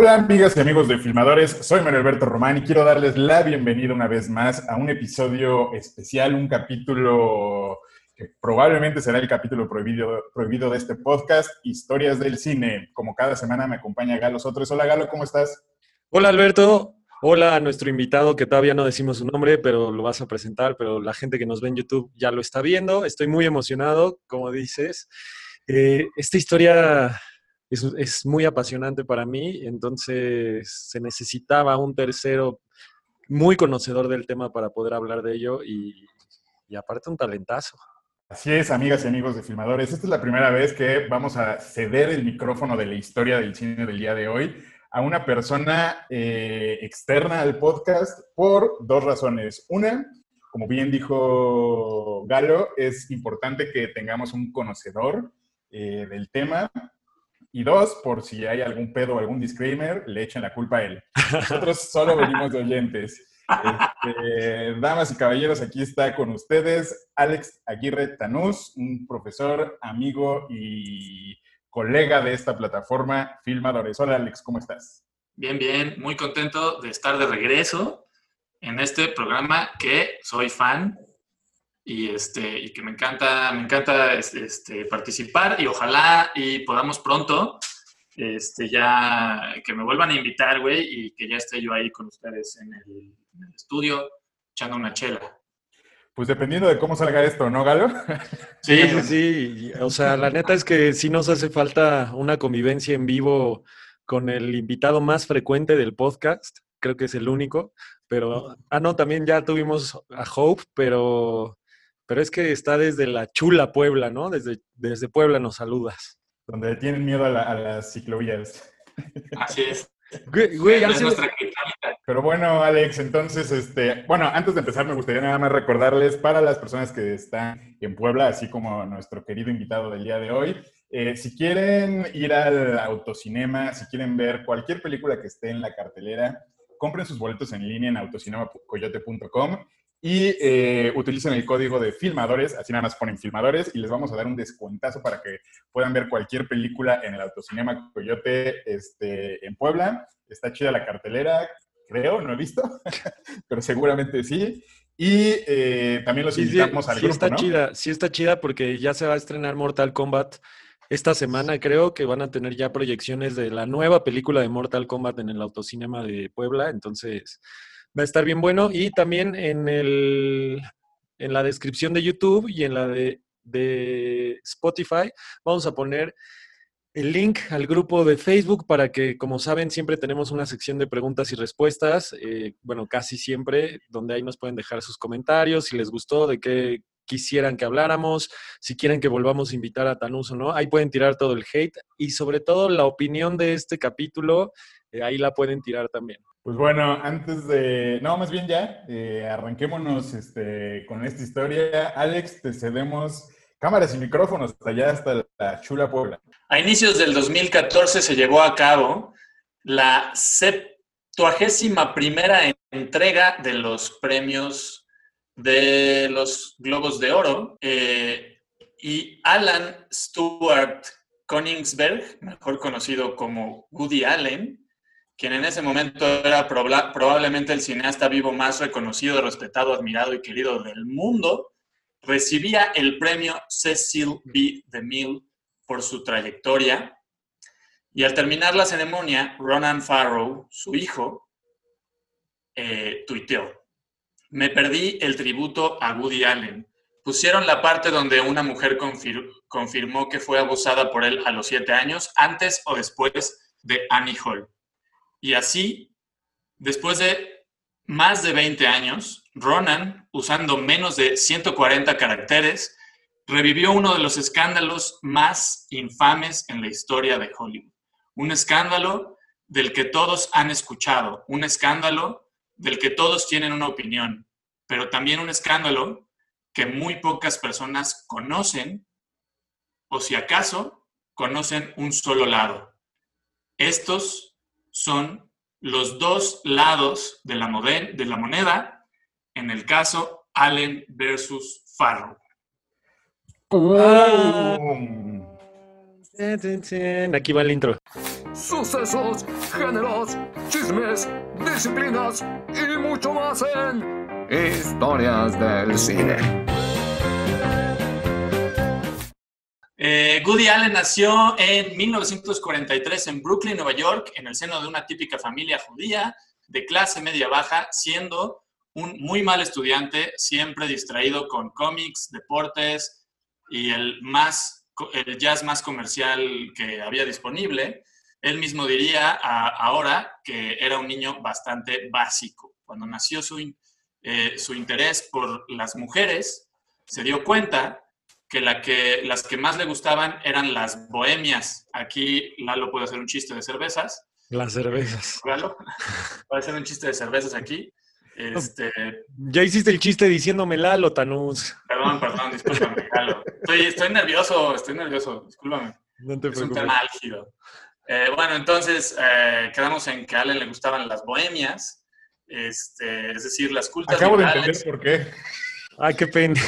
Hola amigas y amigos de Filmadores, soy Manuel Alberto Román y quiero darles la bienvenida una vez más a un episodio especial, un capítulo que probablemente será el capítulo prohibido, de este podcast, Historias del Cine. Como cada semana me acompaña Galo Sotres. Hola Galo, ¿cómo estás? Hola Alberto, hola a nuestro invitado que todavía no decimos su nombre, pero lo vas a presentar, pero la gente que nos ve en YouTube ya lo está viendo. Estoy muy emocionado, como dices. Eh, esta historia es, muy apasionante para mí, entonces se necesitaba un tercero muy conocedor del tema para poder hablar de ello y, y aparte un talentazo. Así es, amigas y amigos de Filmadores. Esta es la primera vez que vamos a ceder el micrófono de la historia del cine del día de hoy a una persona eh, externa al podcast por dos razones. Una, como bien dijo Galo, es importante que tengamos un conocedor eh, del tema. Y dos, por si hay algún pedo o algún disclaimer, le echen la culpa a él. Nosotros solo venimos de oyentes. Este, damas y caballeros, aquí está con ustedes Alex Aguirre Tanús, un profesor, amigo y colega de esta plataforma Filmadores. Hola Alex, ¿cómo estás? Bien, bien, muy contento de estar de regreso en este programa que soy fan y, este, y que me encanta, me encanta este, participar y ojalá y podamos pronto este, ya que me vuelvan a invitar, güey, y que ya esté yo ahí con ustedes en el, estudio echando una chela. Pues dependiendo de cómo salga esto, ¿no, Galo? Sí, sí, sí. O sea, la neta es que sí nos hace falta una convivencia en vivo con el invitado más frecuente del podcast. Creo que es el único. Pero, ah, no, también ya tuvimos a Hope, pero, pero es que está desde la chula Puebla, ¿no? Desde, desde Puebla nos saludas. Donde tienen miedo a, las ciclovías. Así es. Pero bueno, Alex, entonces, este, bueno, antes de empezar, me gustaría nada más recordarles para las personas que están en Puebla, así como nuestro querido invitado del día de hoy, eh, si quieren ir al autocinema, si quieren ver cualquier película que esté en la cartelera, compren sus boletos en línea en autocinemacoyote.com y eh, utilicen el código de filmadores, así nada más ponen filmadores y les vamos a dar un descuentazo para que puedan ver cualquier película en el Autocinema Coyote este, en Puebla. Está chida la cartelera, creo, no he visto, pero seguramente sí. Y eh, también los invitamos al sí está chida, sí está chida porque ya se va a estrenar Mortal Kombat esta semana. Creo que van a tener ya proyecciones de la nueva película de Mortal Kombat en el Autocinema de Puebla. Entonces, va a estar bien bueno. Y también en, el, en la descripción de YouTube y en la de, Spotify vamos a poner el link al grupo de Facebook para que, como saben, siempre tenemos una sección de preguntas y respuestas, eh, bueno, casi siempre, donde ahí nos pueden dejar sus comentarios, si les gustó, de qué quisieran que habláramos, si quieren que volvamos a invitar a Tanús o no, ahí pueden tirar todo el hate y sobre todo la opinión de este capítulo, eh, ahí la pueden tirar también. Pues bueno, antes de, no, más bien ya, eh, arranquémonos este, con esta historia. Alex, te cedemos cámaras y micrófonos hasta allá, hasta la chula Puebla. A inicios del 2014 se llevó a cabo la septuagésima primera entrega de los premios de los Globos de Oro eh, y Alan Stewart Koningsberg, mejor conocido como Woody Allen, quien en ese momento era probablemente el cineasta vivo más reconocido, respetado, admirado y querido del mundo, recibía el premio Cecil B. DeMille por su trayectoria. Y al terminar la ceremonia, Ronan Farrow, su hijo, eh, tuiteó, me perdí el tributo a Woody Allen. Pusieron la parte donde una mujer confirmó que fue abusada por él a los siete años, antes o después de Annie Hall. Y así, después de más de 20 años, Ronan, usando menos de 140 caracteres, revivió uno de los escándalos más infames en la historia de Hollywood. Un escándalo del que todos han escuchado, un escándalo del que todos tienen una opinión, pero también un escándalo que muy pocas personas conocen o si acaso conocen un solo lado. Estos son los dos lados de la, de la moneda, en el caso Allen versus Farrow. Aquí va el intro. sucesos, géneros, chismes, disciplinas y mucho más en Historias del Cine. Eh, Woody Allen nació en 1943 en Brooklyn, Nueva York, en el seno de una típica familia judía de clase media baja, siendo un muy mal estudiante, siempre distraído con cómics, deportes y el, más, el jazz más comercial que había disponible. Él mismo diría ahora que era un niño bastante básico. Cuando nació su, eh, su interés por las mujeres, se dio cuenta que, la que las que más le gustaban eran las bohemias. Aquí Lalo puede hacer un chiste de cervezas. Las cervezas. Lalo, puede hacer un chiste de cervezas aquí. Este, ya hiciste el chiste diciéndome Lalo, Tanús. Perdón, perdón, discúlpame, Lalo. Estoy, estoy nervioso, estoy nervioso, discúlpame. No te es un tema álgido. Eh, bueno, entonces eh, quedamos en que a Allen le gustaban las bohemias, este, es decir, las cultas Acabo de entender por qué. Ay, qué pena.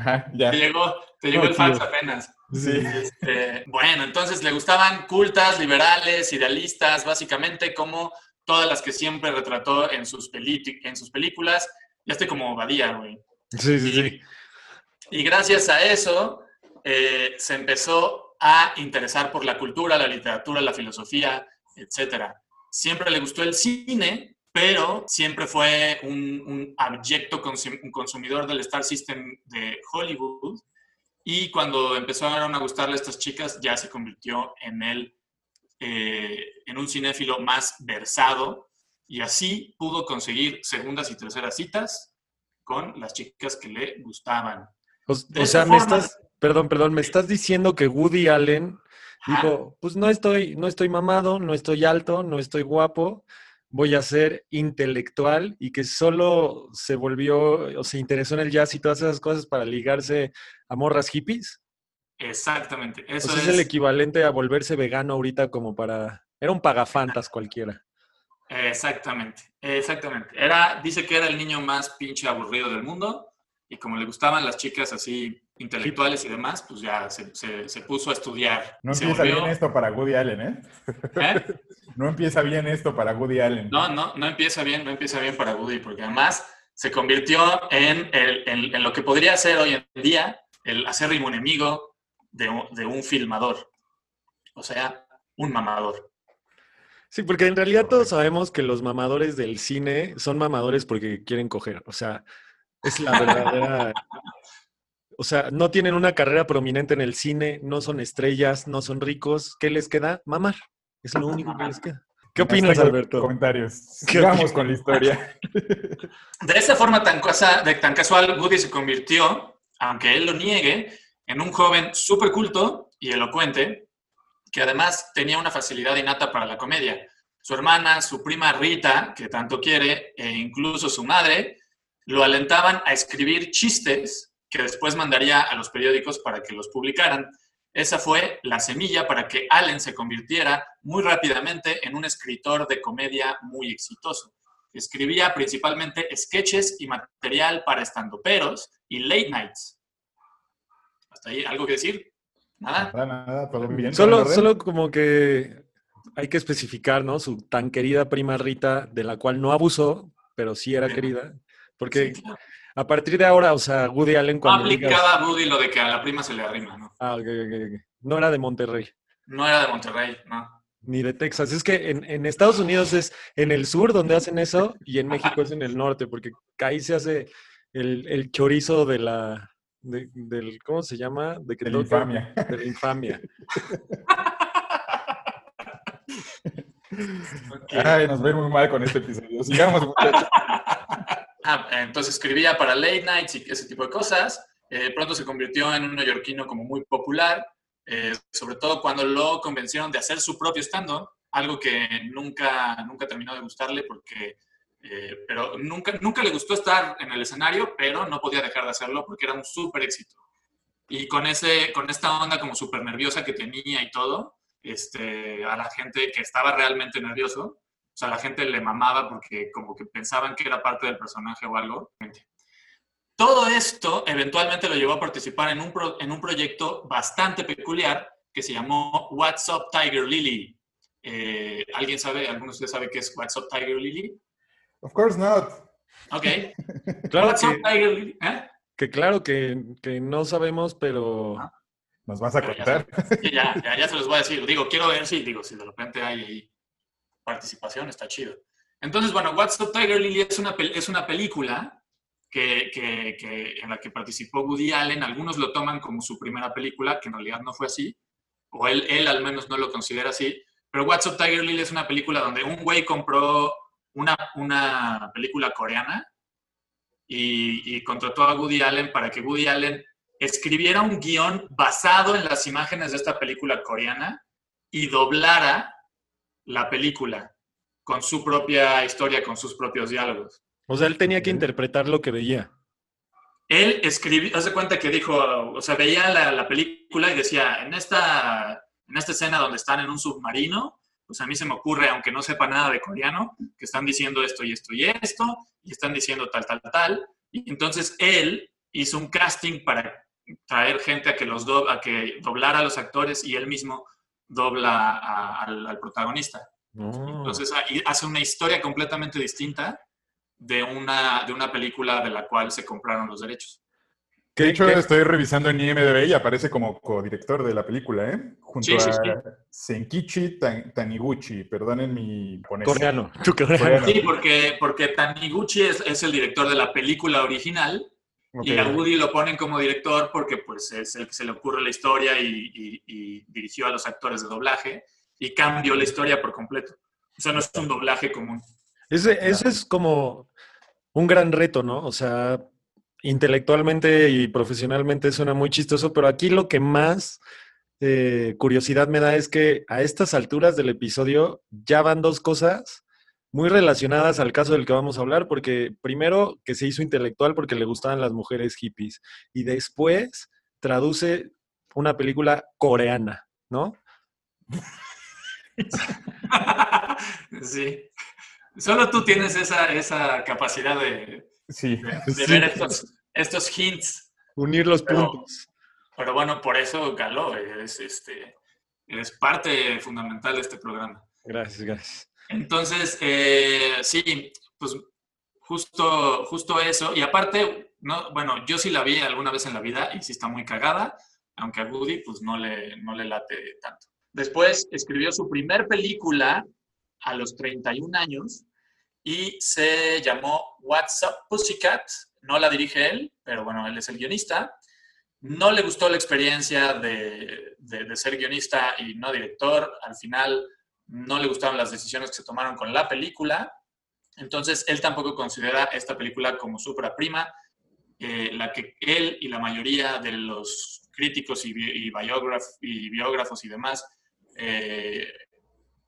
Ajá, ya. Te llegó, te llegó No, el tío. falso apenas. Sí. Este, bueno, entonces le gustaban cultas, liberales, idealistas, básicamente como todas las que siempre retrató en sus, en sus películas. Ya estoy como Badía, güey. Sí, sí, sí. Y gracias a eso eh, se empezó a interesar por la cultura, la literatura, la filosofía, etc. Siempre le gustó el cine, pero siempre fue un, un abyecto consumidor del Star System de Hollywood. Y cuando empezaron a gustarle estas chicas, ya se convirtió en, el, eh, en un cinéfilo más versado. Y así pudo conseguir segundas y terceras citas con las chicas que le gustaban. O, o sea, me forma- estás, perdón, perdón, me estás diciendo que Woody Allen dijo, pues no estoy, no estoy mamado, no estoy alto, no estoy guapo, voy a ser intelectual y que solo se volvió o se interesó en el jazz y todas esas cosas para ligarse a morras hippies. Exactamente. O Eso sea, es, es, el equivalente a volverse vegano ahorita como para... Era un pagafantas cualquiera. Exactamente, exactamente. Era, dice que era el niño más pinche aburrido del mundo y como le gustaban las chicas así intelectuales y demás, pues ya se, se- se puso a estudiar. No Se empieza volvió- bien esto para Woody Allen, ¿eh? ¿Eh? No empieza bien esto para Woody Allen. No, no, no empieza bien, no empieza bien para Woody, porque además se convirtió en, el- en- en lo que podría ser hoy en día el acérrimo enemigo de un, de un filmador. O sea, un mamador. Sí, porque en realidad todos sabemos que los mamadores del cine son mamadores porque quieren coger. O sea, es la verdadera. O sea, no tienen una carrera prominente en el cine, no son estrellas, no son ricos. ¿Qué les queda? Mamar. Es lo único que les queda. ¿Qué opinas, Alberto? Comentarios. ¿Qué Sigamos opinas? con la historia. De esa forma tan, cosa- de, tan casual, Woody se convirtió, aunque él lo niegue, en un joven súper culto y elocuente, que además tenía una facilidad innata para la comedia. Su hermana, su prima Rita, que tanto quiere, e incluso su madre, lo alentaban a escribir chistes que después mandaría a los periódicos para que los publicaran. Esa fue la semilla para que Allen se convirtiera muy rápidamente en un escritor de comedia muy exitoso. Escribía principalmente sketches y material para estandoperos y late nights. Hasta ahí, ¿algo que decir? Nada. Nada, nada, todo bien. Solo, solo como que hay que especificar, ¿no? Su tan querida prima Rita, de la cual no abusó, pero sí era Sí. querida. Porque Sí, claro. A partir de ahora, o sea, Woody Allen cuando digas- aplicaba a Woody lo de que a la prima se le arrima, ¿no? Ah, ok, ok, ok. No era de Monterrey. No era de Monterrey, ¿no? Ni de Texas. Es que en, en Estados Unidos es en el sur donde hacen eso y en México es en el norte, porque ahí se hace el, el chorizo de la. de- del, ¿Cómo se llama? De que De la infamia. De la infamia. Ay, nos ve muy mal con este episodio. Sigamos, muchachos. Ah, entonces escribía para late nights y ese tipo de cosas. Eh, pronto se convirtió en un neoyorquino como muy popular, eh, sobre todo cuando lo convencieron de hacer su propio stand-up, algo que nunca, nunca terminó de gustarle porque, eh, pero nunca, nunca le gustó estar en el escenario, pero no podía dejar de hacerlo porque era un súper éxito. Y con, ese, con esta onda como súper nerviosa que tenía y todo, este, a la gente que estaba realmente nervioso, o sea, la gente le mamaba porque como que pensaban que era parte del personaje o algo. Todo esto eventualmente lo llevó a participar en un, pro- en un proyecto bastante peculiar que se llamó What's Up Tiger Lily. Eh, ¿Alguien sabe, alguno de ustedes sabe qué es What's Up Tiger Lily? Of course not. Ok. Claro What's Up que, Tiger Lily? ¿Eh? que claro que, que no sabemos, pero Ah. Nos vas a Pero contar. Ya, ya, ya se los voy a decir. Digo, quiero ver si, digo, si de repente hay ahí participación, está chido. Entonces, bueno, What's Up Tiger Lily es una, es una película que- que- en la que participó Woody Allen. Algunos lo toman como su primera película, que en realidad no fue así, o él, él al menos no lo considera así. Pero What's Up Tiger Lily es una película donde un güey compró una, una película coreana y, y contrató a Woody Allen para que Woody Allen escribiera un guion basado en las imágenes de esta película coreana y doblara la película con su propia historia, con sus propios diálogos. o sea, él tenía que interpretar lo que veía. Él escribió, hace cuenta que dijo, o sea, veía la, la película y decía, en esta, en esta escena donde están en un submarino, pues a mí se me ocurre, aunque no sepa nada de coreano, que están diciendo esto y esto y esto, y están diciendo tal, tal, tal. Y entonces él hizo un casting para traer gente a que, los do- a que doblara a los actores y él mismo dobla a- al, al protagonista. Oh. Entonces ahí hace una historia completamente distinta de una, de una película de la cual se compraron los derechos. ¿Qué- De hecho, qué- estoy revisando en IMDb y aparece como codirector de la película, ¿eh? Junto Sí, sí, a sí. Senkichi Tan- Taniguchi, perdonen mi tu coreano. Coreano. Sí, porque, porque Taniguchi es, es el director de la película original Y a Woody lo ponen como director porque pues, es el que se le ocurre la historia y, y- y dirigió a los actores de doblaje y cambió la historia por completo. O sea, no es un doblaje común. Ese, ese es como un gran reto, ¿no? O sea, intelectualmente y profesionalmente suena muy chistoso, pero aquí lo que más eh, curiosidad me da es que a estas alturas del episodio ya van dos cosas muy relacionadas al caso del que vamos a hablar, porque primero que se hizo intelectual porque le gustaban las mujeres hippies y después traduce una película coreana, ¿no? sí. Solo tú tienes esa, esa capacidad de, Sí. de Sí. ver estos, estos hints. Unir los Pero- puntos. Pero bueno, por eso Galo es, este, es parte fundamental de este programa. Gracias, gracias. Entonces, eh, sí, pues justo, justo eso. Y aparte, no, bueno, yo sí la vi alguna vez en la vida y sí está muy cagada, aunque a Woody pues no le, no le late tanto. Después escribió su primer película a los 31 años y se llamó What's Up Pussycat. No la dirige él, pero bueno, él es el guionista. No le gustó la experiencia de, de- de ser guionista y no director. Al final no le gustaron las decisiones que se tomaron con la película. Entonces, él tampoco considera esta película como su prima, eh, la que él y la mayoría de los críticos y, bi- y biógraf- y biógrafos y demás eh,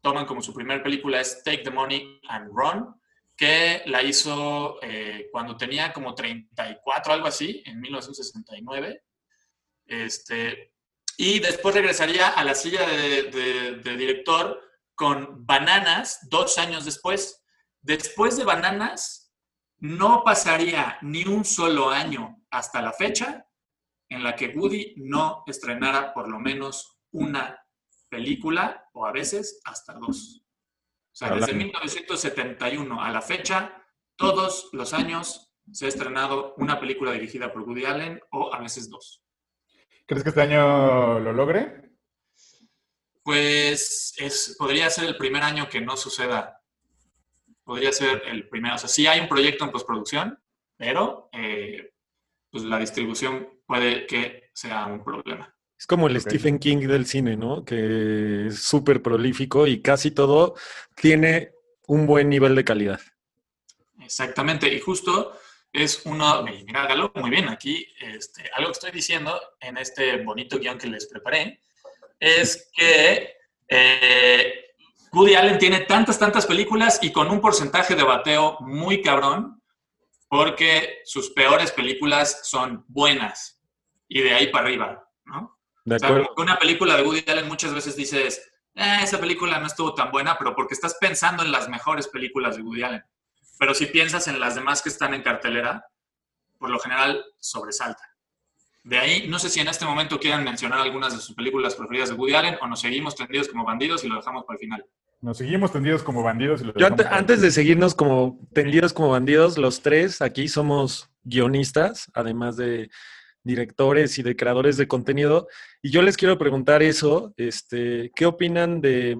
toman como su primera película es Take the Money and Run, que la hizo eh, cuando tenía como 34, algo así, en 1969. Este, y después regresaría a la silla de- de director con Bananas dos años después. Después de Bananas, no pasaría ni un solo año hasta la fecha en la que Woody no estrenara por lo menos una película o a veces hasta dos. O sea, desde Hablando. 1971 a la fecha, todos los años se ha estrenado una película dirigida por Woody Allen o a veces dos. ¿Crees que este año lo logre? Pues es, podría ser el primer año que no suceda. Podría ser el primero. O sea, sí hay un proyecto en postproducción, pero eh, pues la distribución puede que sea un problema. Es como el. Stephen King del cine, ¿no? Que es súper prolífico y casi todo tiene un buen nivel de calidad. Exactamente. Y justo es uno. Mira, Galo, muy bien. Aquí este, algo que estoy diciendo en este bonito guion que les preparé es que eh, Woody Allen tiene tantas, tantas películas y con un porcentaje de bateo muy cabrón, porque sus peores películas son buenas y de ahí para arriba, ¿no? ¿De O sea, acuerdo? como que una película de Woody Allen muchas veces dices, "Eh, esa película no estuvo tan buena, pero porque estás pensando en las mejores películas de Woody Allen. Pero si piensas en las demás que están en cartelera, por lo general sobresalta. De ahí, no sé si en este momento quieran mencionar algunas de sus películas preferidas de Woody Allen o nos seguimos tendidos como bandidos y lo dejamos para el final. Nos seguimos tendidos como bandidos. Y lo Yo ante- dejamos para- antes de seguirnos como tendidos como bandidos, los tres aquí somos guionistas, además de directores y de creadores de contenido. Y yo les quiero preguntar eso, este, ¿qué opinan de...?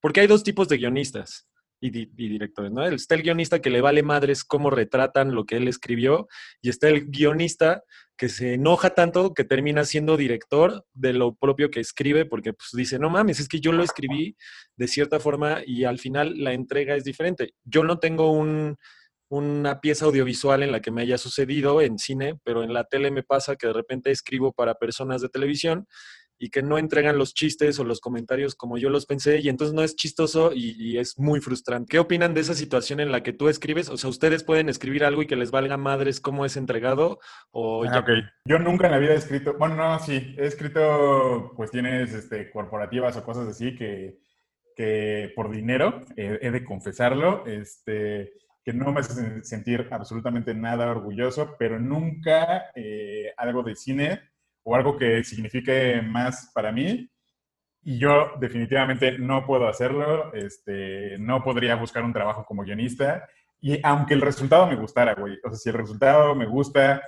Porque hay dos tipos de guionistas y, di- y directores, ¿no? Está el guionista que le vale madres cómo retratan lo que él escribió y está el guionista que se enoja tanto que termina siendo director de lo propio que escribe porque pues dice, no mames, es que yo lo escribí de cierta forma y al final la entrega es diferente. Yo no tengo un, una pieza audiovisual en la que me haya sucedido en cine, pero en la tele me pasa que de repente escribo para personas de televisión y que no entregan los chistes o los comentarios como yo los pensé y entonces no es chistoso y, y es muy frustrante. ¿Qué opinan de esa situación en la que tú escribes? O sea, ustedes pueden escribir algo y que les valga madres cómo es entregado o Ah, ya- ok. Yo nunca en la vida he escrito, bueno, no, sí, he escrito cuestiones este, corporativas o cosas así que, que por dinero, he de confesarlo, este, que no me hace sentir absolutamente nada orgulloso, pero nunca eh, algo de cine o algo que signifique más para mí. Y yo definitivamente no puedo hacerlo, este, no podría buscar un trabajo como guionista. Y aunque el resultado me gustara, güey, o sea, si el resultado me gusta,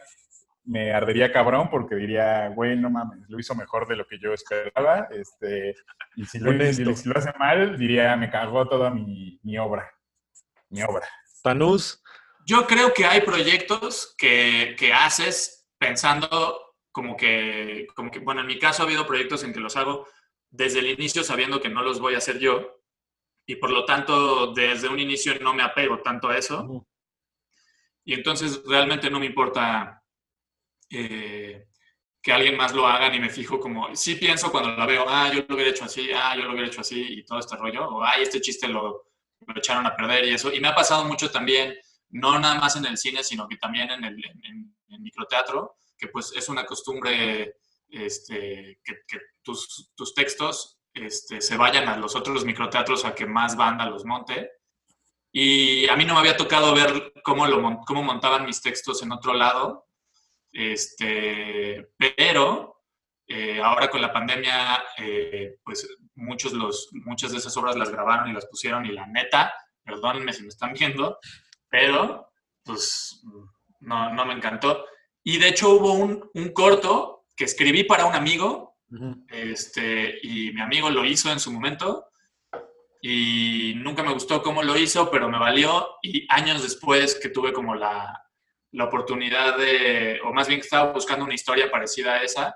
me ardería cabrón porque diría, güey, no mames, lo hizo mejor de lo que yo esperaba. Este, y si lo, si lo hace mal, diría, me cagó toda mi, mi obra. Mi obra. Tanús, Yo creo que hay proyectos que, que haces pensando como que, como que, bueno, en mi caso ha habido proyectos en que los hago desde el inicio sabiendo que no los voy a hacer yo y por lo tanto desde un inicio no me apego tanto a eso y entonces realmente no me importa eh, que alguien más lo haga ni me fijo como, sí pienso cuando la veo, ah, yo lo hubiera hecho así, ah, yo lo hubiera hecho así y todo este rollo, o ay, este chiste lo, lo echaron a perder y eso. Y me ha pasado mucho también, no nada más en el cine, sino que también en el en- en microteatro, que pues es una costumbre este, que, que tus, tus textos este, se vayan a los otros microteatros a que más banda los monte. Y a mí no me había tocado ver cómo, lo, cómo montaban mis textos en otro lado, este, pero eh, ahora con la pandemia, eh, pues muchos los, muchas de esas obras las grabaron y las pusieron y la neta, perdónenme si me están viendo, pero pues no, no me encantó. Y de hecho hubo un, un corto que escribí para un amigo Ujú. este, y mi amigo lo hizo en su momento y nunca me gustó cómo lo hizo, pero me valió y años después que tuve como la, la oportunidad de, o más bien que estaba buscando una historia parecida a esa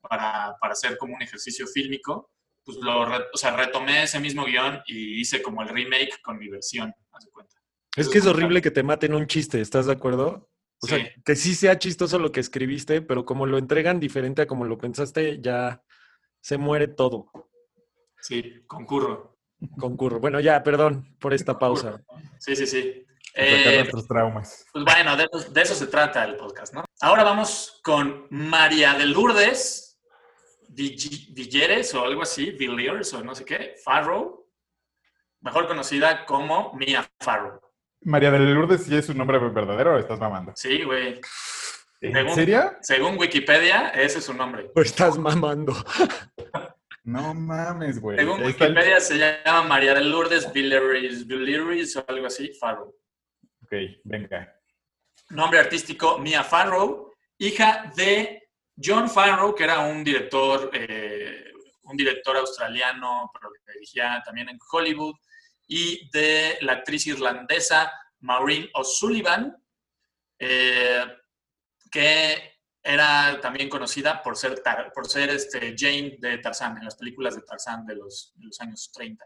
para, para hacer como un ejercicio fílmico, pues lo, o sea, retomé ese mismo guion y hice como el remake con mi versión, haz de cuenta. Es que es horrible que te maten un chiste, ¿estás de acuerdo? O sea, que sí sea chistoso lo que escribiste, pero como lo entregan diferente a como lo pensaste, ya se muere todo. Sí, concurro. Concurro. Bueno, ya, perdón por esta pausa. Sí, sí, sí. Eh, nuestros traumas. Pues bueno, de, eso- de eso se trata el podcast, ¿no? Ahora vamos con María de Lourdes Villeres o algo así, Villiers o no sé qué, Farrow, mejor conocida como Mia Farrow. María de Lourdes, ¿sí es su nombre verdadero o estás mamando? Sí, güey. ¿En Según- serio? Según Wikipedia, ese es su nombre. O estás mamando. No mames, güey. Según el- Wikipedia se llama María de Lourdes Villeres, Villeres o algo así, Farrow. Ok, venga. nombre artístico Mia Farrow, hija de John Farrow, que era un director, eh, un director australiano, pero que dirigía también en Hollywood, y de la actriz irlandesa Maureen O'Sullivan, eh, que era también conocida por ser, Tar- por ser este, Jane de Tarzán, en las películas de Tarzán de los, de los años 30.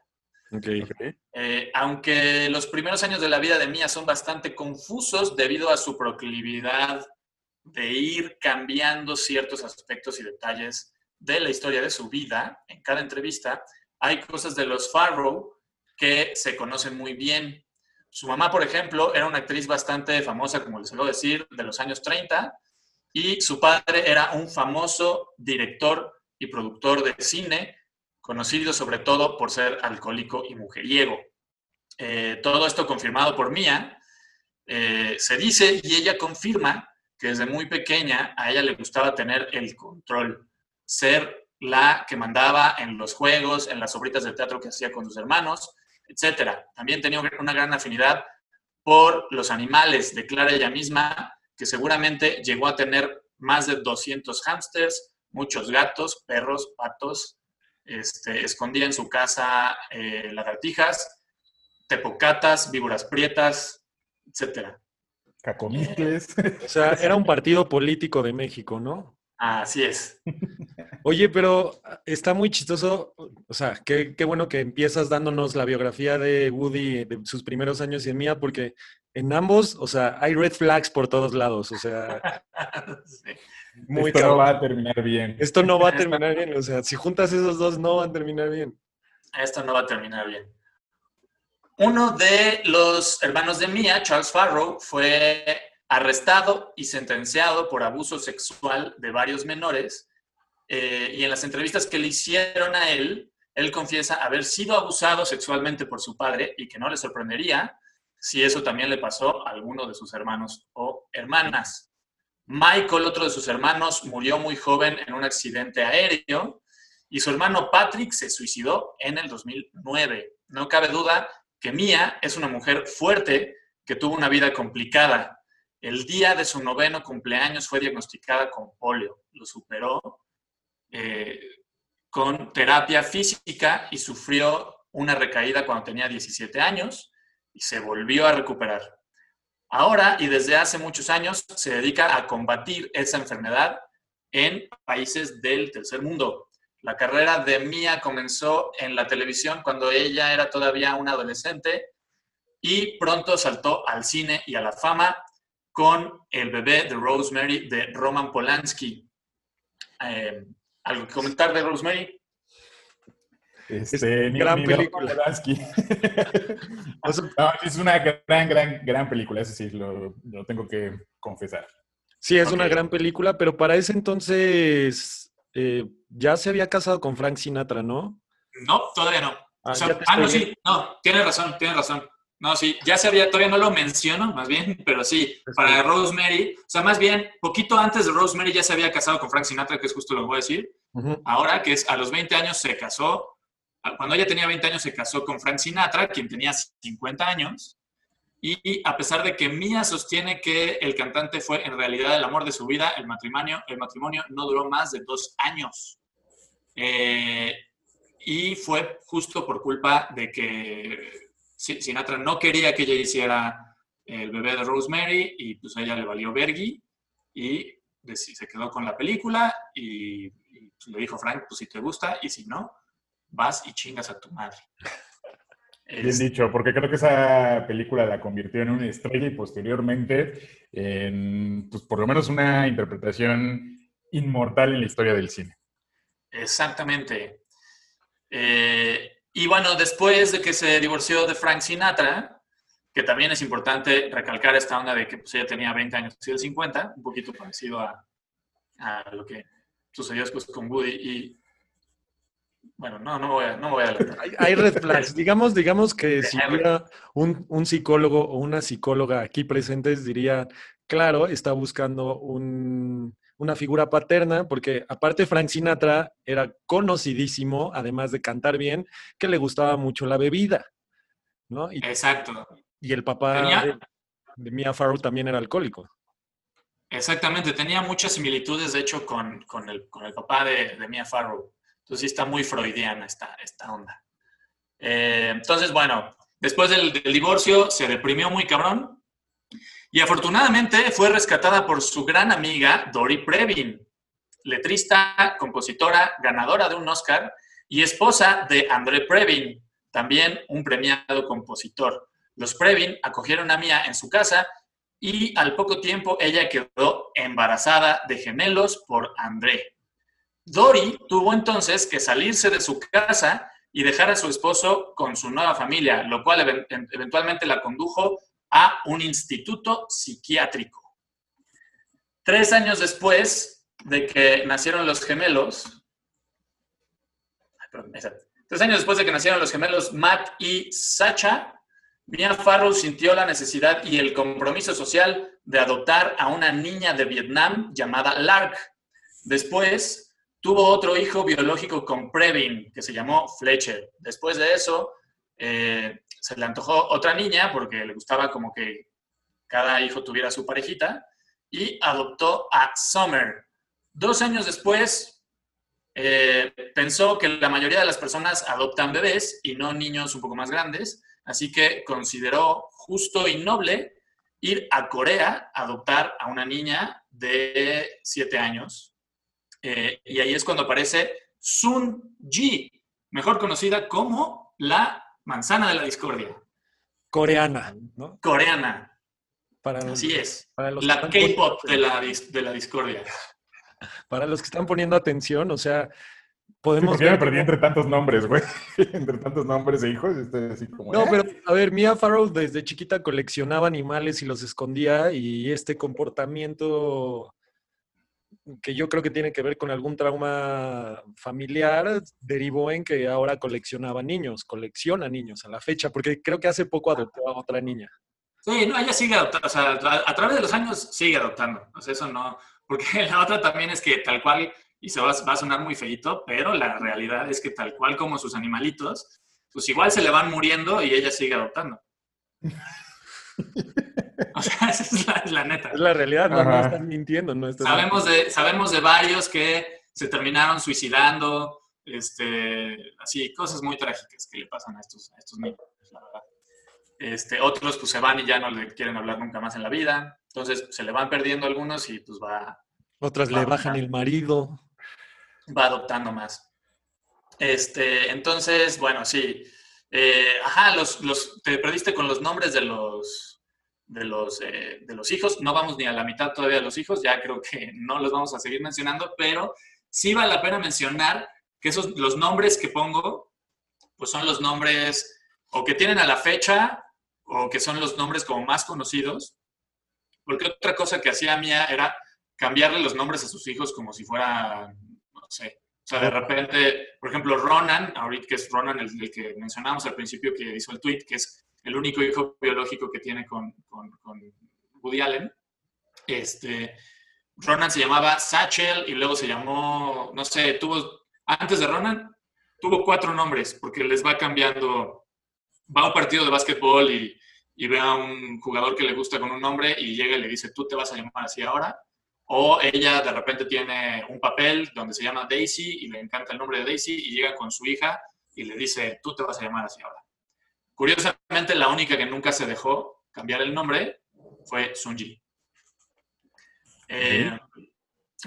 Ok. Eh, aunque los primeros años de la vida de Mia son bastante confusos debido a su proclividad de ir cambiando ciertos aspectos y detalles de la historia de su vida en cada entrevista, hay cosas de los Farrow que se conocen muy bien. Su mamá, por ejemplo, era una actriz bastante famosa, como les suelo decir, de los años 30, y su padre era un famoso director y productor de cine conocido sobre todo por ser alcohólico y mujeriego. Eh, todo esto confirmado por Mía, eh, se dice y ella confirma que desde muy pequeña a ella le gustaba tener el control, ser la que mandaba en los juegos, en las obritas de teatro que hacía con sus hermanos, etc. También tenía una gran afinidad por los animales, declara ella misma, que seguramente llegó a tener más de 200 hámsters, muchos gatos, perros, patos, este, escondía en su casa eh, lagartijas, tepocatas, víboras prietas, etcétera. Cacomitles. O sea, era un partido político de México, ¿no? Así es. Oye, pero está muy chistoso, o sea, qué, qué, bueno que empiezas dándonos la biografía de Woody de sus primeros años y en mía, porque en ambos, o sea, hay red flags por todos lados, o sea, sí. muy Esto no va a terminar bien. Esto no va a terminar bien, o sea, si juntas esos dos no van a terminar bien. Esto no va a terminar bien. Uno de los hermanos de Mia, Charles Farrow, fue arrestado y sentenciado por abuso sexual de varios menores. Eh, y en las entrevistas que le hicieron a él, él confiesa haber sido abusado sexualmente por su padre y que no le sorprendería si eso también le pasó a alguno de sus hermanos o hermanas. Michael, otro de sus hermanos, murió muy joven en un accidente aéreo y su hermano Patrick se suicidó en el 2009. No cabe duda que Mia es una mujer fuerte que tuvo una vida complicada. El día de su noveno cumpleaños fue diagnosticada con polio. Lo superó eh, con terapia física y sufrió una recaída cuando tenía 17 años y se volvió a recuperar. Ahora y desde hace muchos años se dedica a combatir esa enfermedad en países del tercer mundo. La carrera de Mia comenzó en la televisión cuando ella era todavía una adolescente y pronto saltó al cine y a la fama con El bebé de Rosemary de Roman Polanski. Eh, ¿Algo que comentar de Rosemary? Este, gran película. es una gran, gran, gran película, eso sí, lo, lo tengo que confesar. Sí, es una gran película, pero para ese entonces eh, ya se había casado con Frank Sinatra, ¿no? No, todavía no. Ah, ah no, sí, no, tiene razón, tiene razón. No, sí, ya se había, todavía no lo menciono, más bien, pero sí, para Rosemary, o sea, más bien, poquito antes de Rosemary ya se había casado con Frank Sinatra, que es justo lo que voy a decir. Ahora, que es a los 20 años se casó, cuando ella tenía 20 años se casó con Frank Sinatra, quien tenía 50 años, y a pesar de que Mia sostiene que el cantante fue en realidad el amor de su vida, el matrimonio, el matrimonio no duró más de dos años. Eh, y fue justo por culpa de que Sinatra no quería que ella hiciera el bebé de Rosemary y pues a ella le valió Bergie y se quedó con la película y, y le dijo Frank, pues si te gusta y si no, vas y chingas a tu madre. Bien dicho, porque creo que esa película la convirtió en una estrella y posteriormente en, pues, por lo menos una interpretación inmortal en la historia del cine. Exactamente. Eh, y bueno, después de que se divorció de Frank Sinatra, que también es importante recalcar esta onda de que pues, ella tenía 20 años y el 50, un poquito parecido a, a lo que sucedió después con Woody y bueno, no, no voy a, no voy a hay, red flags. digamos, digamos que si hubiera un, un, psicólogo o una psicóloga aquí presentes, diría, claro, está buscando un, una figura paterna, porque aparte Frank Sinatra era conocidísimo, además de cantar bien, que le gustaba mucho la bebida, ¿no? Y, Exacto. Y el papá de, Mia Farrow también era alcohólico. Exactamente, tenía muchas similitudes, de hecho, con, con, el, con el, papá de, de Mia Farrow. Entonces sí está muy freudiana esta, esta onda. Eh, entonces, bueno, después del, divorcio se deprimió muy cabrón y afortunadamente fue rescatada por su gran amiga Dory Previn, letrista, compositora, ganadora de un Oscar y esposa de André Previn, también un premiado compositor. Los Previn acogieron a Mia en su casa y al poco tiempo ella quedó embarazada de gemelos por André. Dory tuvo entonces que salirse de su casa y dejar a su esposo con su nueva familia, lo cual eventualmente la condujo a un instituto psiquiátrico. Tres años después de que nacieron los gemelos, tres años después de que nacieron los gemelos Matt y Sacha, Mia Farrow sintió la necesidad y el compromiso social de adoptar a una niña de Vietnam llamada Lark. Después tuvo otro hijo biológico con Previn, que se llamó Fletcher. Después de eso, eh, se le antojó otra niña porque le gustaba como que cada hijo tuviera su parejita y adoptó a Summer. Dos años después, eh, pensó que la mayoría de las personas adoptan bebés y no niños un poco más grandes, así que consideró justo y noble ir a Corea a adoptar a una niña de siete años. Eh, y ahí es cuando aparece Sun Ji, mejor conocida como la manzana de la discordia. Coreana, ¿no? Coreana. Para los- Así es. para los que La están K-pop poniendo- de la, de la discordia. Para los que están poniendo atención, o sea, Sí, podemos porque ya me ver perdí entre tantos nombres, güey. entre tantos nombres e hijos. Estoy así como. No, ¿eh? pero a ver, Mia Farrow desde chiquita coleccionaba animales y los escondía y este comportamiento que yo creo que tiene que ver con algún trauma familiar derivó en que ahora coleccionaba niños, colecciona niños a la fecha, porque creo que hace poco adoptó a otra niña. Sí, no, ella sigue adoptando, o sea, a, a través de los años sigue adoptando. O sea, eso no, porque la otra también es que tal cual, y se va, va a sonar muy feito, pero la realidad es que tal cual como sus animalitos, pues igual se le van muriendo y ella sigue adoptando. O sea, esa es la, la neta. Es la realidad, no, no están mintiendo, no están Sabemos de, sabemos de varios que se terminaron suicidando, este, así, cosas muy trágicas que le pasan a estos, a estos niños, la verdad. Este, otros pues se van y ya no le quieren hablar nunca más en la vida. Entonces se le van perdiendo algunos y pues va, Otras le bajan el marido. va adoptando más. Este, entonces, bueno, sí. Eh, ajá, los, los, te perdiste con los nombres de los, de, los, eh, de los hijos. No vamos ni a la mitad todavía de los hijos, ya creo que no los vamos a seguir mencionando, pero sí vale la pena mencionar que esos, los nombres que pongo, pues son los nombres o que tienen a la fecha o que son los nombres como más conocidos. Porque otra cosa que hacía Mía era cambiarle los nombres a sus hijos como si fuera, no sé, o sea, de repente, por ejemplo, Ronan, ahorita que es Ronan, el, el que mencionamos al principio que hizo el tweet, que es el único hijo biológico que tiene con, Woody Allen, este, Ronan se llamaba Satchel y luego se llamó, no sé, tuvo, antes de Ronan, tuvo cuatro nombres porque les va cambiando, va a un partido de básquetbol y, y ve a un jugador que le gusta con un nombre y llega y le dice, tú te vas a llamar así ahora. O ella de repente tiene un papel donde se llama Daisy y le encanta el nombre de Daisy y llega con su hija y le dice, tú te vas a llamar así ahora. Curiosamente, la única que nunca se dejó cambiar el nombre fue Sunji. Eh.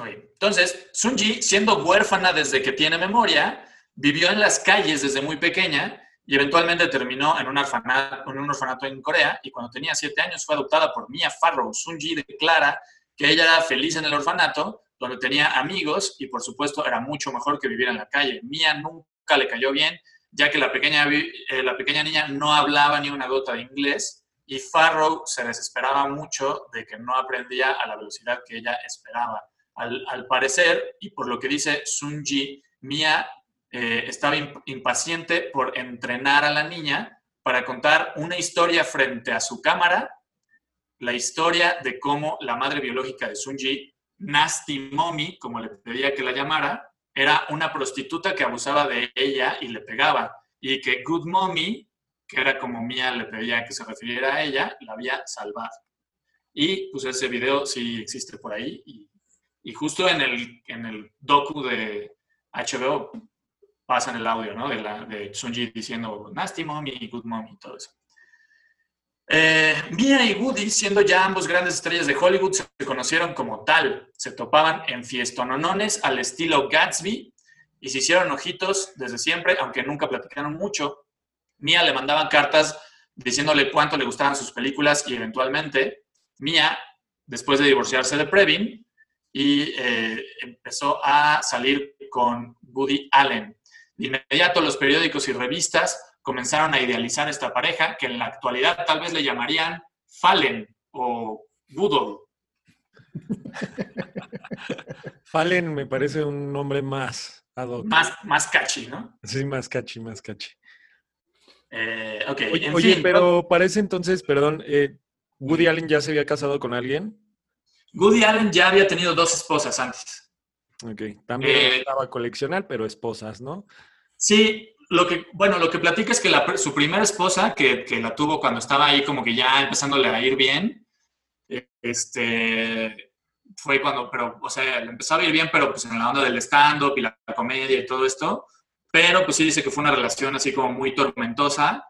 Entonces, Sunji, siendo huérfana desde que tiene memoria, vivió en las calles desde muy pequeña y eventualmente terminó en un, orfanato, en un orfanato en Corea y cuando tenía siete años fue adoptada por Mia Farrow. Sunji declara que ella era feliz en el orfanato, donde tenía amigos y por supuesto era mucho mejor que vivir en la calle. Mia nunca le cayó bien, ya que la pequeña, eh, la pequeña niña no hablaba ni una gota de inglés y Farrow se desesperaba mucho de que no aprendía a la velocidad que ella esperaba. Al, parecer, y por lo que dice Sunji, Mia eh, estaba imp impaciente por entrenar a la niña para contar una historia frente a su cámara la historia de cómo la madre biológica de Sunji, Nasty Mommy, como le pedía que la llamara, era una prostituta que abusaba de ella y le pegaba. Y que Good Mommy, que era como Mía le pedía que se refiriera a ella, la había salvado. Y pues ese video sí existe por ahí. Y, justo en el, en el docu de HBO pasan el audio, ¿no? De, de Sunji diciendo Nasty Mommy, Good Mommy y todo eso. Eh, Mia y Woody, siendo ya ambos grandes estrellas de Hollywood, se conocieron como tal. Se topaban en fiestononones al estilo Gatsby y se hicieron ojitos desde siempre, aunque nunca platicaron mucho. Mia le mandaba cartas diciéndole cuánto le gustaban sus películas y eventualmente Mia, después de divorciarse de Previn, y eh, empezó a salir con Woody Allen. De inmediato los periódicos y revistas comenzaron a idealizar esta pareja, que en la actualidad tal vez le llamarían Fallen o Goodall. Fallen me parece un nombre más ad hoc. Más, más catchy, ¿no? Sí, más catchy, más catchy. Eh, ok, Oye, en oye, fin, pero parece entonces, perdón, eh, ¿Woody Allen ya se había casado con alguien? Woody Allen ya había tenido dos esposas antes. Ok, también Eh, estaba coleccional, pero esposas, ¿no? Sí, lo que, bueno, lo que platica es que la su primera esposa, que, que la tuvo cuando estaba ahí como que ya empezándole a ir bien, eh, este, fue cuando, pero, o sea, le empezó a ir bien, pero pues en la onda del stand-up y la, la comedia y todo esto, pero pues sí dice que fue una relación así como muy tormentosa,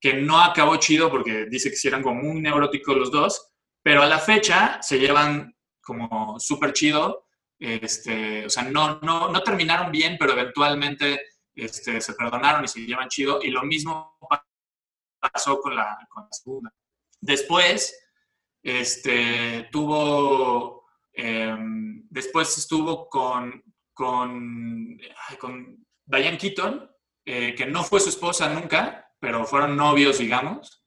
que no acabó chido porque dice que sí eran como muy neuróticos los dos, pero a la fecha se llevan como súper chido, este, o sea, no, no, no terminaron bien, pero eventualmente este, se perdonaron y se llevan chido. Y lo mismo pa- pasó con la, con la segunda. Después, este, tuvo, em, después estuvo con, con, con Diane Keaton, eh, que no fue su esposa nunca, pero fueron novios, digamos.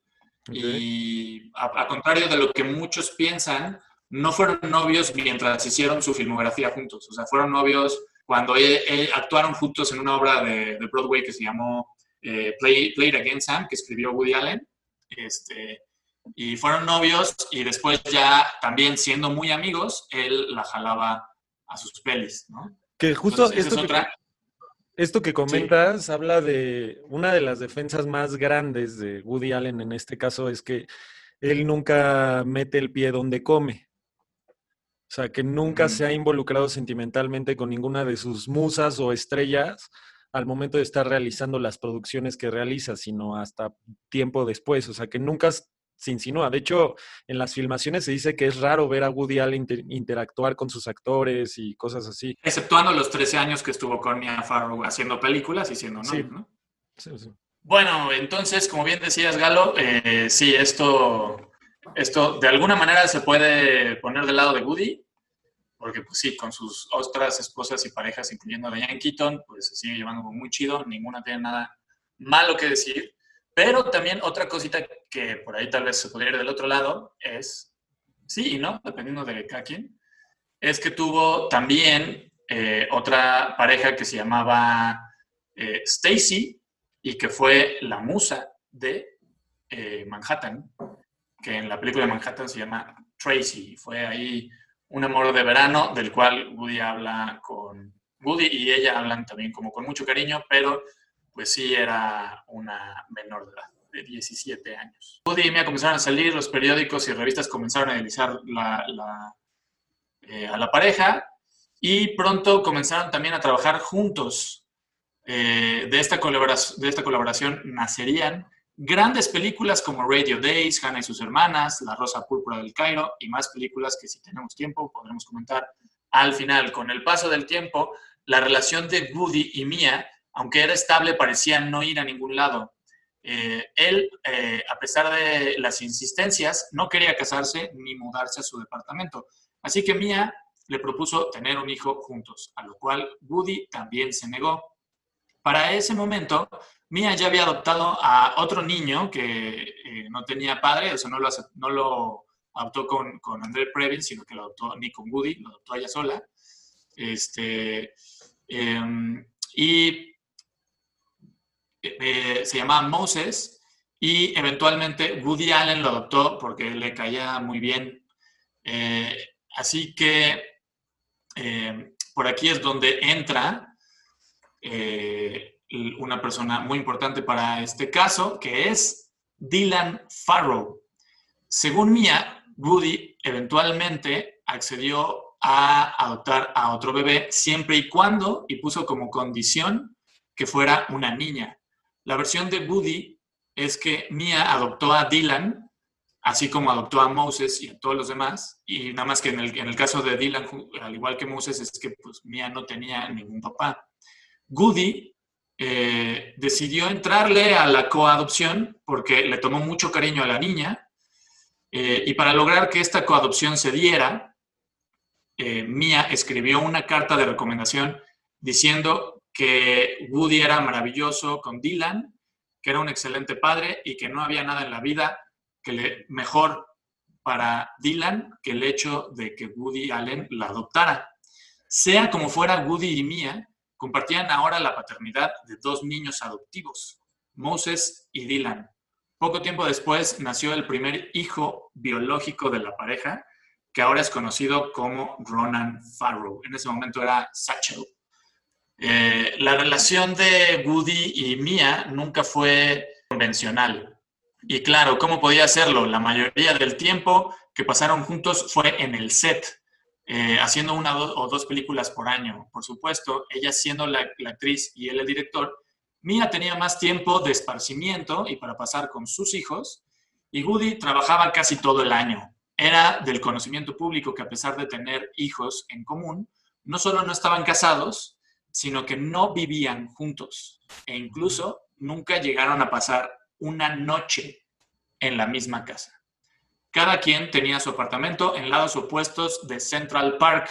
Ok. Y a, a contrario de lo que muchos piensan, no fueron novios mientras hicieron su filmografía juntos. O sea, fueron novios cuando eh, eh, actuaron juntos en una obra de, de Broadway que se llamó eh, Play, Play It Again Sam, que escribió Woody Allen. Este, y fueron novios y después ya también siendo muy amigos, él la jalaba a sus pelis, ¿no? Que justo Entonces, esto es que, otra. esto que comentas habla de una de las defensas más grandes de Woody Allen en este caso es que él nunca mete el pie donde come. O sea, que nunca se ha involucrado sentimentalmente con ninguna de sus musas o estrellas al momento de estar realizando las producciones que realiza, sino hasta tiempo después. O sea, que nunca se insinúa. De hecho, en las filmaciones se dice que es raro ver a Woody Allen inter- interactuar con sus actores y cosas así. Exceptuando los 13 años que estuvo con Mia Farrow haciendo películas y siendo Sí. ¿no? Sí, sí. Bueno, entonces, como bien decías, Galo, eh, sí, esto, esto de alguna manera se puede poner del lado de Woody, porque pues sí, con sus otras esposas y parejas, incluyendo a Diane Keaton, pues se sigue llevando muy chido, ninguna tiene nada malo que decir, pero también otra cosita que por ahí tal vez se podría ir del otro lado es, sí y no, dependiendo de cada quien, es que tuvo también eh, otra pareja que se llamaba eh, Stacy, y que fue la musa de eh, Manhattan, que en la película de Manhattan se llama Tracy. Fue ahí un amor de verano del cual Woody habla con Woody y ella hablan también como con mucho cariño, pero pues sí era una menor de edad, de 17 años. Woody y Mia comenzaron a salir, los periódicos y revistas comenzaron a analizar la, la, eh, a la pareja y pronto comenzaron también a trabajar juntos eh, de, esta de esta colaboración nacerían grandes películas como Radio Days, Hannah y sus hermanas, La Rosa Púrpura del Cairo y más películas que si tenemos tiempo podremos comentar al final. Con el paso del tiempo, la relación de Woody y Mia, aunque era estable, parecía no ir a ningún lado. Eh, él, eh, a pesar de las insistencias, no quería casarse ni mudarse a su departamento. Así que Mia le propuso tener un hijo juntos, a lo cual Woody también se negó. Para ese momento, Mia ya había adoptado a otro niño que eh, no tenía padre, o sea, no lo, adoptó con, con André Previn, sino que lo adoptó ni con Woody, lo adoptó ella sola. Este, em, y eh, se llamaba Moses y eventualmente Woody Allen lo adoptó porque le caía muy bien. Eh, así que eh, por aquí es donde entra eh, una persona muy importante para este caso, que es Dylan Farrow. Según Mia, Woody eventualmente accedió a adoptar a otro bebé siempre y cuando, y puso como condición, que fuera una niña. La versión de Woody es que Mia adoptó a Dylan, así como adoptó a Moses y a todos los demás, y nada más que en el, en el caso de Dylan, al igual que Moses, es que pues Mia no tenía ningún papá. Goody eh, decidió entrarle a la coadopción porque le tomó mucho cariño a la niña eh, y para lograr que esta coadopción se diera, eh, Mia escribió una carta de recomendación diciendo que Woody era maravilloso con Dylan, que era un excelente padre y que no había nada en la vida que le mejor para Dylan que el hecho de que Woody Allen la adoptara. Sea como fuera, Woody y Mia compartían ahora la paternidad de dos niños adoptivos. Moses y Dylan. Poco tiempo después nació el primer hijo biológico de la pareja, que ahora es conocido como Ronan Farrow. En ese momento era Satchel. Eh, la relación de Woody y Mia nunca fue convencional. Y claro, ¿cómo podía hacerlo? La mayoría del tiempo que pasaron juntos fue en el set, eh, haciendo una o dos películas por año. Por supuesto, ella siendo la, la actriz y él el director, Mia tenía más tiempo de esparcimiento y para pasar con sus hijos, y Woody trabajaba casi todo el año. Era del conocimiento público que a pesar de tener hijos en común, no solo no estaban casados, sino que no vivían juntos e incluso nunca llegaron a pasar una noche en la misma casa. Cada quien tenía su apartamento en lados opuestos de Central Park.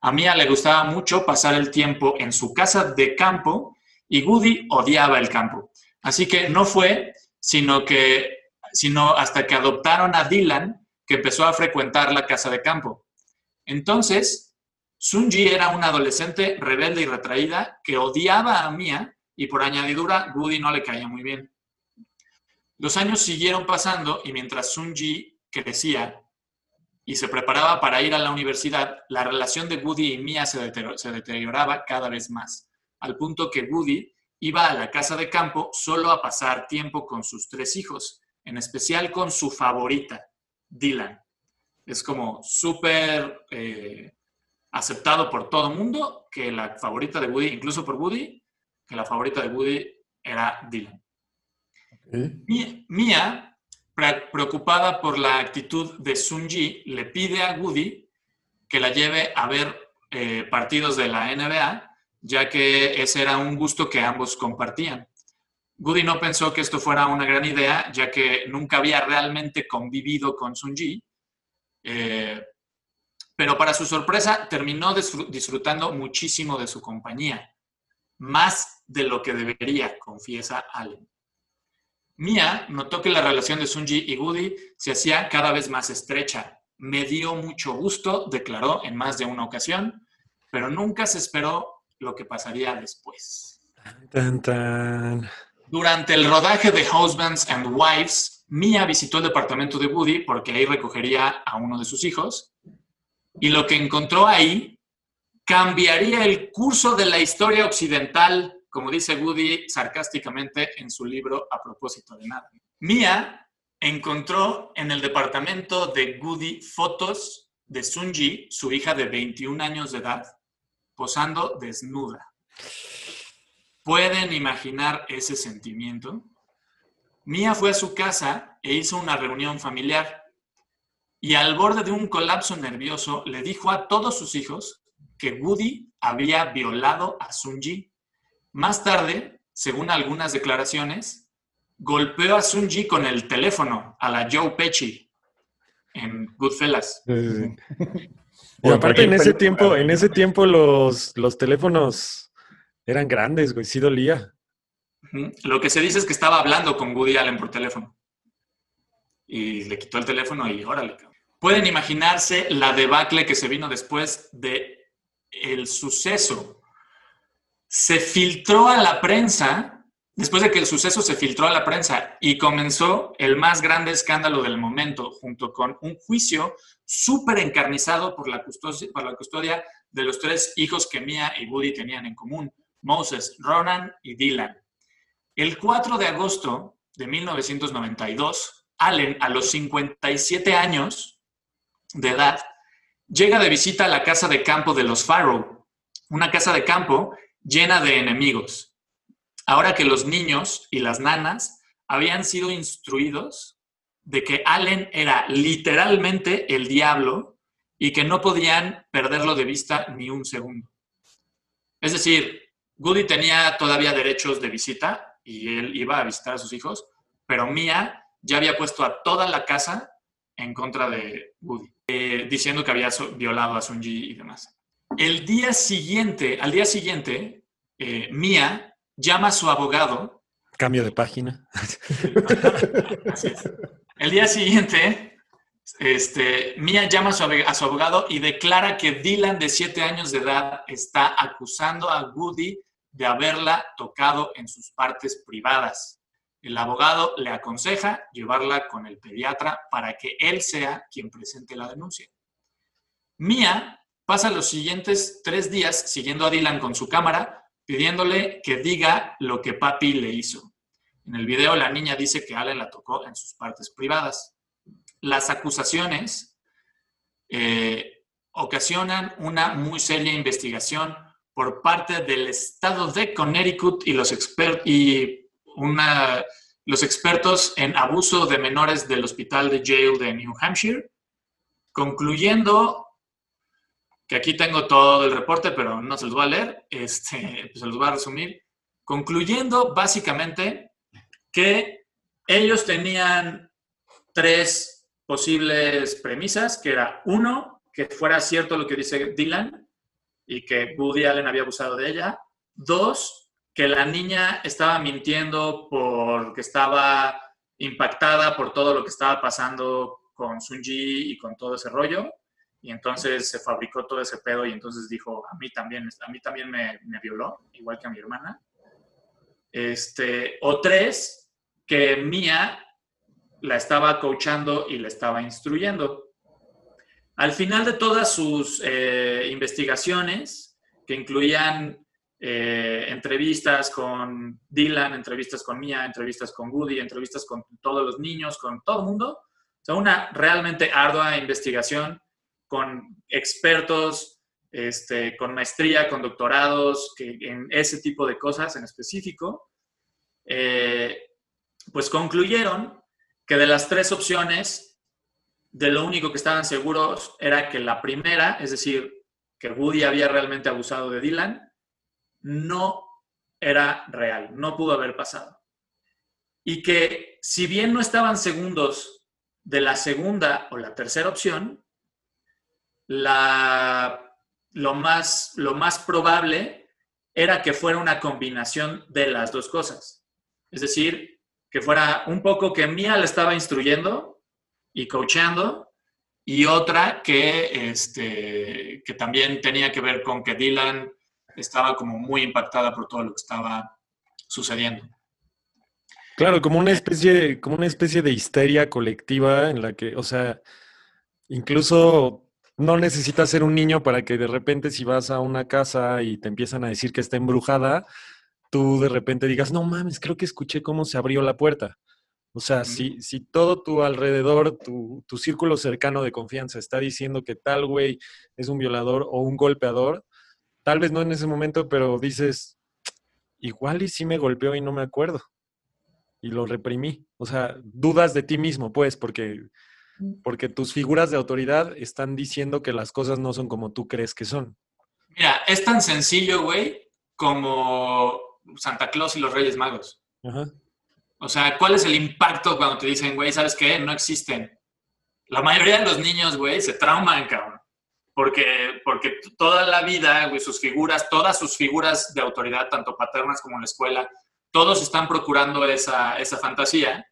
A Mia le gustaba mucho pasar el tiempo en su casa de campo y Woody odiaba el campo. Así que no fue, sino que sino hasta que adoptaron a Dylan, que empezó a frecuentar la casa de campo. Entonces, Sunji era una adolescente rebelde y retraída que odiaba a Mia y por añadidura Woody no le caía muy bien. Los años siguieron pasando y mientras Sunji crecía y se preparaba para ir a la universidad, la relación de Woody y Mia se deterioraba cada vez más, al punto que Woody iba a la casa de campo solo a pasar tiempo con sus tres hijos, en especial con su favorita, Dylan. Es como súper eh, aceptado por todo el mundo que la favorita de Woody, incluso por Woody, que la favorita de Woody era Dylan. Mia, preocupada por la actitud de Sunji, le pide a Woody que la lleve a ver eh, partidos de la NBA, ya que ese era un gusto que ambos compartían. Woody no pensó que esto fuera una gran idea, ya que nunca había realmente convivido con Sunji. Eh, pero para su sorpresa terminó disfrutando muchísimo de su compañía, más de lo que debería, confiesa Allen. Mia notó que la relación de Sunji y Woody se hacía cada vez más estrecha. Me dio mucho gusto, declaró en más de una ocasión, pero nunca se esperó lo que pasaría después. Durante el rodaje de Husbands and Wives, Mia visitó el departamento de Woody porque ahí recogería a uno de sus hijos y lo que encontró ahí cambiaría el curso de la historia occidental, como dice Woody sarcásticamente en su libro A propósito de nada. Mia encontró en el departamento de Woody fotos de Sunji, su hija de 21 años de edad, posando desnuda. ¿Pueden imaginar ese sentimiento? Mia fue a su casa e hizo una reunión familiar y al borde de un colapso nervioso le dijo a todos sus hijos que Woody había violado a Sunji. Más tarde, según algunas declaraciones, golpeó a Sunji con el teléfono a la Joe Pesci en Goodfellas. y aparte en ese tiempo, en ese tiempo los, los teléfonos eran grandes, güey, sí dolía. Lo que se dice es que estaba hablando con Woody Allen por teléfono. Y le quitó el teléfono y órale, pueden imaginarse la debacle que se vino después de el suceso. Se filtró a la prensa, después de que el suceso se filtró a la prensa y comenzó el más grande escándalo del momento, junto con un juicio súper encarnizado por la, custodia, de los tres hijos que Mia y Woody tenían en común, Moses, Ronan y Dylan. El 4 de agosto de 1992, Allen, a los 57 años, de edad, llega de visita a la casa de campo de los Farrow, una casa de campo llena de enemigos. Ahora que los niños y las nanas habían sido instruidos de que Allen era literalmente el diablo y que no podían perderlo de vista ni un segundo. Es decir, Goody tenía todavía derechos de visita y él iba a visitar a sus hijos, pero Mia ya había puesto a toda la casa en contra de Woody. Eh, diciendo que había violado a Sunji y demás. El día siguiente, al día siguiente, eh, Mia llama a su abogado. Cambio de página. El día siguiente, este, Mia llama a su, a su, abogado y declara que Dylan, de 7 años de edad, está acusando a Woody de haberla tocado en sus partes privadas. El abogado le aconseja llevarla con el pediatra para que él sea quien presente la denuncia. Mia pasa los siguientes tres días siguiendo a Dylan con su cámara, pidiéndole que diga lo que papi le hizo. En el video la niña dice que Allen la tocó en sus partes privadas. Las acusaciones eh, ocasionan una muy seria investigación por parte del estado de Connecticut y los, y los expertos en abuso de menores del hospital de Yale de New Hampshire, concluyendo que aquí tengo todo el reporte, pero no se los voy a leer, este, pues se los voy a resumir, concluyendo básicamente que ellos tenían tres posibles premisas, que era uno, que fuera cierto lo que dice Dylan y que Woody Allen había abusado de ella. Dos, que la niña estaba mintiendo porque estaba impactada por todo lo que estaba pasando con Sunji y con todo ese rollo y entonces se fabricó todo ese pedo y entonces dijo, a mí también, a mí también me, violó, igual que a mi hermana. Este, o tres, que Mía la estaba coachando y la estaba instruyendo. Al final de todas sus eh, investigaciones, que incluían eh, entrevistas con Dylan, entrevistas con Mia, entrevistas con Woody, entrevistas con todos los niños, con todo el mundo, o sea, una realmente ardua investigación con expertos, este, con maestría, con doctorados, que, en ese tipo de cosas en específico, eh, pues concluyeron que de las tres opciones, de lo único que estaban seguros era que la primera, es decir, que Woody había realmente abusado de Dylan, no era real, no pudo haber pasado. Y que si bien no estaban segundos de la segunda o la tercera opción, la, lo, más, lo más probable era que fuera una combinación de las dos cosas. Es decir, que fuera un poco que Mía le estaba instruyendo y coachando y otra que, este, que también tenía que ver con que Dylan estaba como muy impactada por todo lo que estaba sucediendo. Claro, como una especie, como una especie de histeria colectiva en la que, o sea, incluso no necesitas ser un niño para que de repente si vas a una casa y te empiezan a decir que está embrujada, tú de repente digas, no mames, creo que escuché cómo se abrió la puerta. O sea, si, si todo tu alrededor, tu, tu círculo cercano de confianza está diciendo que tal güey es un violador o un golpeador, tal vez no en ese momento, pero dices, igual y sí me golpeó y no me acuerdo. Y lo reprimí. O sea, dudas de ti mismo, pues, porque porque tus figuras de autoridad están diciendo que las cosas no son como tú crees que son. Mira, es tan sencillo, güey, como Santa Claus y los Reyes Magos. O sea, ¿cuál es el impacto cuando te dicen, güey, ¿sabes qué? No existen. La mayoría de los niños, güey, se trauman, cabrón. Porque, porque toda la vida, güey, sus figuras, todas sus figuras de autoridad, tanto paternas como en la escuela, todos están procurando esa, esa fantasía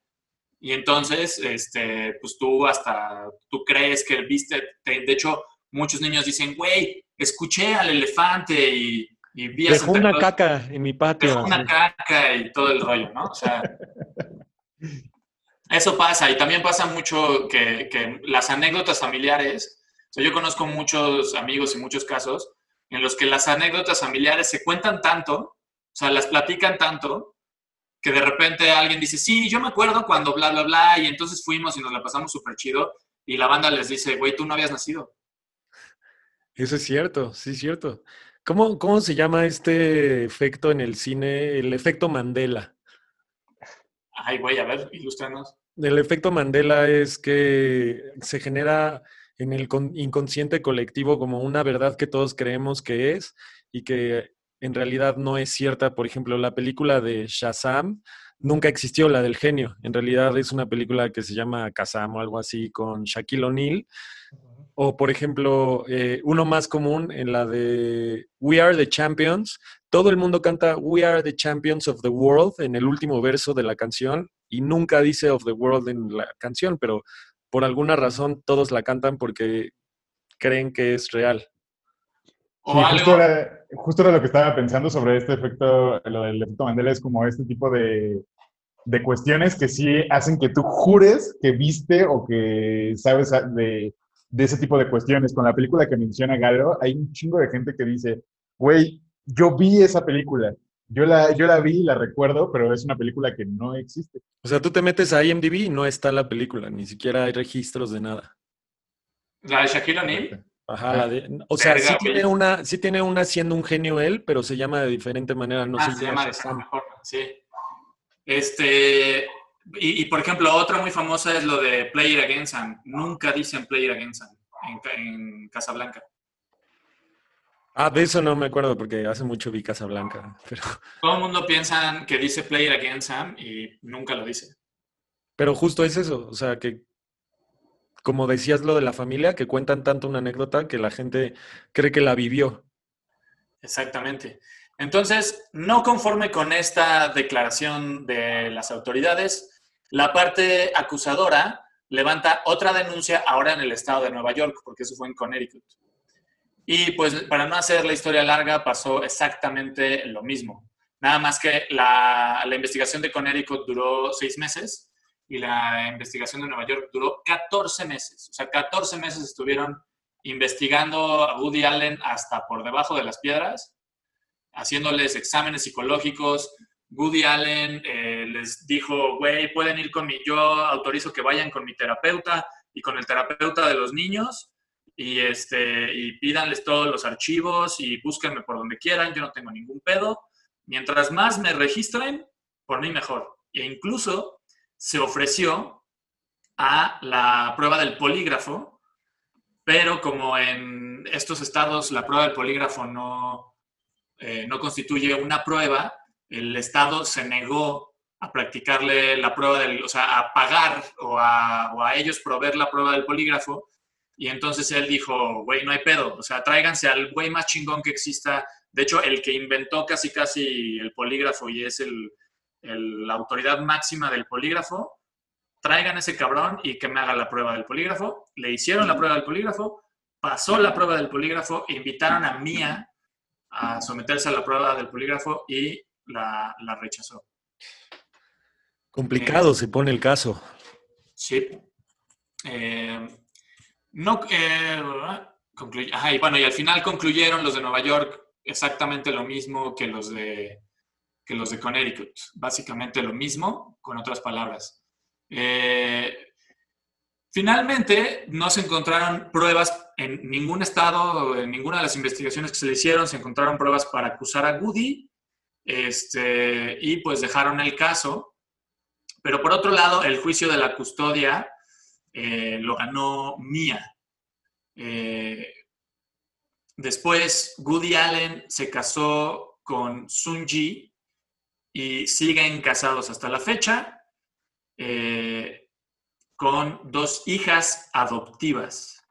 y entonces, este, pues tú hasta, tú crees que viste, de hecho, muchos niños dicen, güey, escuché al elefante y, y vi a Dejó una caca en mi patio. Dejó una caca y todo el rollo, ¿no? O sea, eso pasa. Y también pasa mucho que, que las anécdotas familiares, o sea, yo conozco muchos amigos y muchos casos en los que las anécdotas familiares se cuentan tanto, o sea, las platican tanto, que de repente alguien dice, sí, yo me acuerdo cuando bla, bla, bla, y entonces fuimos y nos la pasamos súper chido, y la banda les dice, güey, tú no habías nacido. Eso es cierto, sí es cierto. ¿Cómo, ¿Cómo se llama este efecto en el cine? El efecto Mandela. Ay, güey, a ver, ilústranos. El efecto Mandela es que se genera en el inconsciente colectivo como una verdad que todos creemos que es y que en realidad no es cierta. Por ejemplo, la película de Shazam nunca existió, la del genio. En realidad es una película que se llama Kazam o algo así con Shaquille O'Neal. O, por ejemplo, eh, uno más común en la de We Are the Champions. Todo el mundo canta We Are the Champions of the World en el último verso de la canción y nunca dice of the world en la canción, pero por alguna razón todos la cantan porque creen que es real justo, era, justo, era, lo que estaba pensando sobre este efecto, lo del efecto Mandela, es como este tipo de, de cuestiones que sí hacen que tú jures que viste o que sabes de, de ese tipo de cuestiones. Con la película que menciona Galo, hay un chingo de gente que dice, güey, yo vi esa película. Yo la, yo la vi y la recuerdo, pero es una película que no existe. O sea, tú te metes a IMDb y no está la película, ni siquiera hay registros de nada. ¿La de Shaquille O'Neal? Ajá, la de, o sea, sí tiene, una, sí tiene una siendo un genio él, pero se llama de diferente manera. No ah, se, llama de mejor, sí. Este, y, por ejemplo, otra muy famosa es lo de Player Against Sam. Nunca dicen Player Against Sam en, en Casablanca. Ah, de eso no me acuerdo porque hace mucho vi Casablanca. Pero... Todo el mundo piensa que dice Player Against Sam y nunca lo dice. Pero justo es eso, o sea, que como decías lo de la familia, que cuentan tanto una anécdota que la gente cree que la vivió. Exactamente. Entonces, no conforme con esta declaración de las autoridades, la parte acusadora levanta otra denuncia ahora en el estado de Nueva York, porque eso fue en Connecticut. Y pues para no hacer la historia larga, pasó exactamente lo mismo. Nada más que la, la investigación de Connecticut duró seis meses y la investigación de Nueva York duró 14 meses. O sea, 14 meses estuvieron investigando a Woody Allen hasta por debajo de las piedras, haciéndoles exámenes psicológicos. Woody Allen eh, les dijo, güey, pueden ir con mi, yo autorizo que vayan con mi terapeuta y con el terapeuta de los niños y, este, y pídanles todos los archivos y búsquenme por donde quieran, yo no tengo ningún pedo. Mientras más me registren, por mí mejor. E incluso se ofreció a la prueba del polígrafo, pero como en estos estados la prueba del polígrafo no, eh, no constituye una prueba, el Estado se negó a practicarle la prueba del, o sea, a pagar o a, o a ellos proveer la prueba del polígrafo. Y entonces él dijo, güey, no hay pedo, o sea, tráiganse al güey más chingón que exista. De hecho, el que inventó casi casi el polígrafo y es el, la autoridad máxima del polígrafo, traigan ese cabrón y que me haga la prueba del polígrafo. Le hicieron la prueba del polígrafo, pasó la prueba del polígrafo, invitaron a Mía a someterse a la prueba del polígrafo y la, rechazó. Complicado se pone el caso. Sí. Eh, no, eh, y bueno, y al final concluyeron los de Nueva York exactamente lo mismo que los de que los de Connecticut. Básicamente lo mismo, con otras palabras. Eh, finalmente, no se encontraron pruebas en ningún estado, en ninguna de las investigaciones que se le hicieron, se encontraron pruebas para acusar a Goody este, y pues dejaron el caso. Pero por otro lado, el juicio de la custodia eh, lo ganó Mia. Eh, después, Goody Allen se casó con Sun Ji, y siguen casados hasta la fecha eh, con dos hijas adoptivas,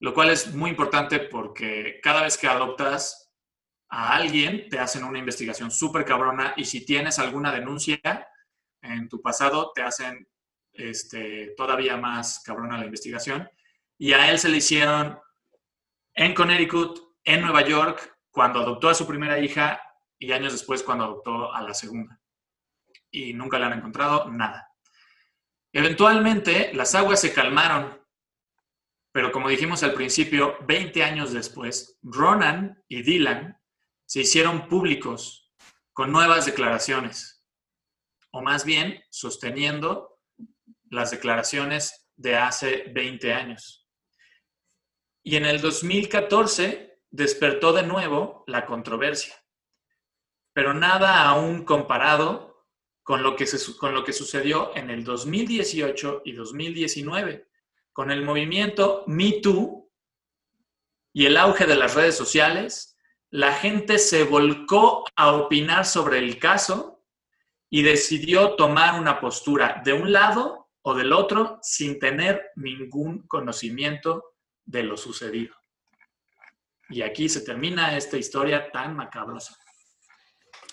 lo cual es muy importante porque cada vez que adoptas a alguien te hacen una investigación súper cabrona y si tienes alguna denuncia en tu pasado te hacen este, todavía más cabrona la investigación. Y a él se le hicieron en Connecticut, en Nueva York, cuando adoptó a su primera hija y años después cuando adoptó a la segunda. Y nunca le han encontrado nada. Eventualmente las aguas se calmaron, pero como dijimos al principio, 20 años después, Ronan y Dylan se hicieron públicos con nuevas declaraciones, o más bien sosteniendo las declaraciones de hace 20 años. Y en el 2014 despertó de nuevo la controversia pero nada aún comparado con lo que, con lo que sucedió en el 2018 y 2019, con el movimiento Me Too y el auge de las redes sociales, la gente se volcó a opinar sobre el caso y decidió tomar una postura de un lado o del otro sin tener ningún conocimiento de lo sucedido. Y aquí se termina esta historia tan macabrosa.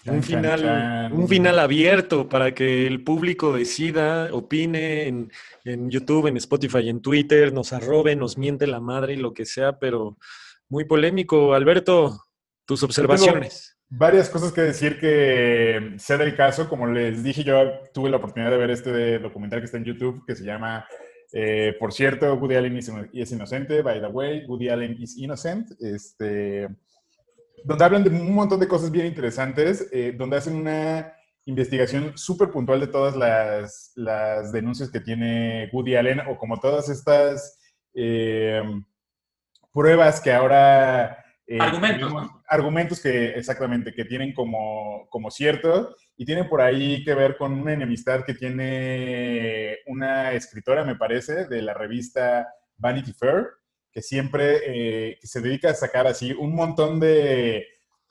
Un final, un final abierto para que el público decida, opine en, en, YouTube, en Spotify, en Twitter, nos arrobe, nos miente la madre y lo que sea, pero muy polémico. Alberto, tus observaciones. varias cosas que decir que sé del caso. Como les dije, yo tuve la oportunidad de ver este documental que está en YouTube que se llama, eh, por cierto, Woody Allen is, is inocente, by the way, Woody Allen is innocent. Este, donde hablan de un montón de cosas bien interesantes, eh, donde hacen una investigación súper puntual de todas las, las, denuncias que tiene Woody Allen o como todas estas eh, pruebas que ahora... Eh, argumentos. argumentos que exactamente, que tienen como, como cierto y tienen por ahí que ver con una enemistad que tiene una escritora, me parece, de la revista Vanity Fair, que siempre eh, se dedica a sacar así un montón de,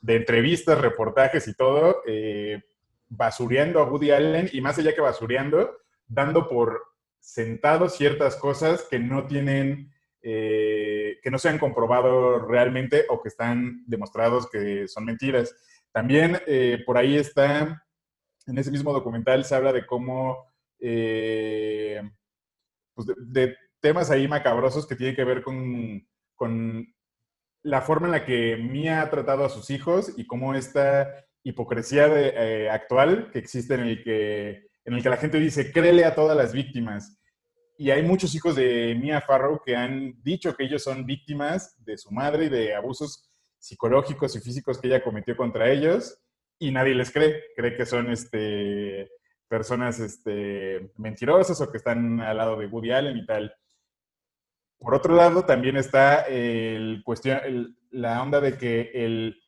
entrevistas, reportajes y todo, eh, basureando a Woody Allen y más allá que basureando, dando por sentado ciertas cosas que no tienen, eh, que no se han comprobado realmente o que están demostrados que son mentiras. También por ahí está, en ese mismo documental se habla de cómo, pues de temas ahí macabrosos que tienen que ver con, con la forma en la que Mia ha tratado a sus hijos y cómo esta hipocresía de, eh, actual que existe en el que, en el que la gente dice, créele a todas las víctimas. Y hay muchos hijos de Mia Farrow que han dicho que ellos son víctimas de su madre y de abusos psicológicos y físicos que ella cometió contra ellos y nadie les cree. Cree que son este, personas este, mentirosas o que están al lado de Woody Allen y tal. Por otro lado, también está el cuestión, la onda de que el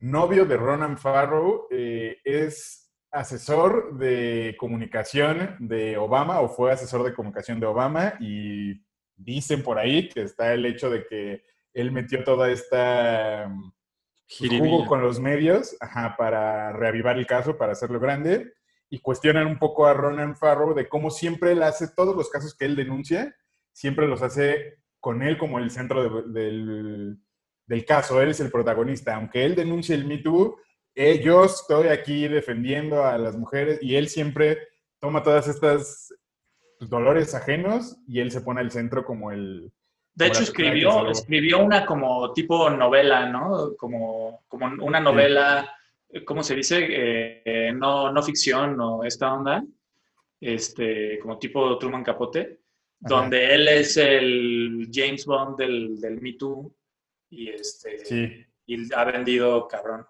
novio de Ronan Farrow eh, es asesor de comunicación de Obama o fue asesor de comunicación de Obama y dicen por ahí que está el hecho de que él metió toda esta pues, jugo con los medios para reavivar el caso, para hacerlo grande y cuestionan un poco a Ronan Farrow de cómo siempre él hace todos los casos que él denuncia siempre los hace con él como el centro del, caso, él es el protagonista. Aunque él denuncie el Me Too, eh, yo estoy aquí defendiendo a las mujeres y él siempre toma todas estas dolores ajenos y él se pone al centro como el... De hecho, escribió, escribió una como tipo novela, ¿no? Como, como una novela, ¿cómo se dice? Eh, no, no ficción o esta onda, este, como tipo Truman Capote donde él es el James Bond del, del Me Too y, este, y ha vendido cabrón.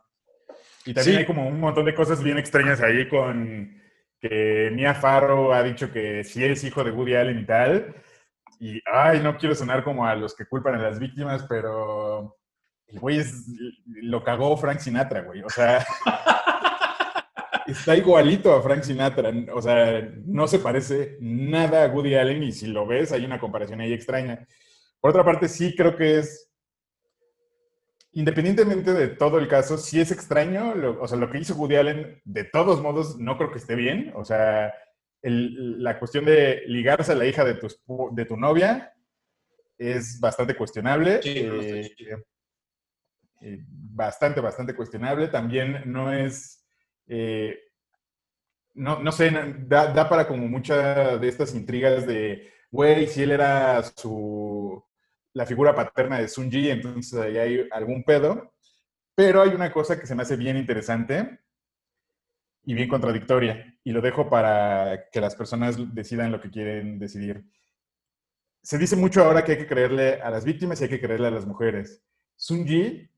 Y también hay como un montón de cosas bien extrañas ahí con que Mia Farrow ha dicho que sí es hijo de Woody Allen y tal. Y, ay, no quiero sonar como a los que culpan a las víctimas, pero el güey es, lo cagó Frank Sinatra, güey. O sea, está igualito a Frank Sinatra. O sea, no se parece nada a Woody Allen y si lo ves hay una comparación ahí extraña. Por otra parte, sí creo que es, independientemente de todo el caso, sí es extraño. o sea, lo que hizo Woody Allen, de todos modos, no creo que esté bien. O sea, la cuestión de ligarse a la hija de tu, de tu novia es bastante cuestionable. Eh, eh, bastante, bastante cuestionable. También no es eh, no, no sé, da, para como muchas de estas intrigas de, güey, si él era su, la figura paterna de Sun Ji, entonces ahí hay algún pedo. Pero hay una cosa que se me hace bien interesante y bien contradictoria, y lo dejo para que las personas decidan lo que quieren decidir. Se dice mucho ahora que hay que creerle a las víctimas y hay que creerle a las mujeres. Sun Ji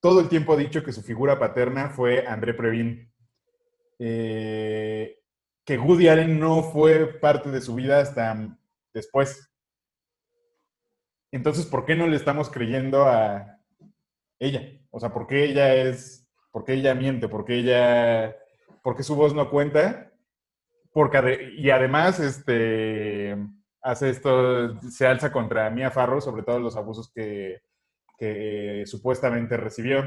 todo el tiempo ha dicho que su figura paterna fue André Previn, eh, que Woody Allen no fue parte de su vida hasta después. Entonces, ¿por qué no le estamos creyendo a ella? O sea, ¿por qué ella es, por qué ella miente? ¿Por qué ella, por qué su voz no cuenta? Porque, y además, este, hace esto, se alza contra Mia Farro sobre todos los abusos que, que supuestamente recibió.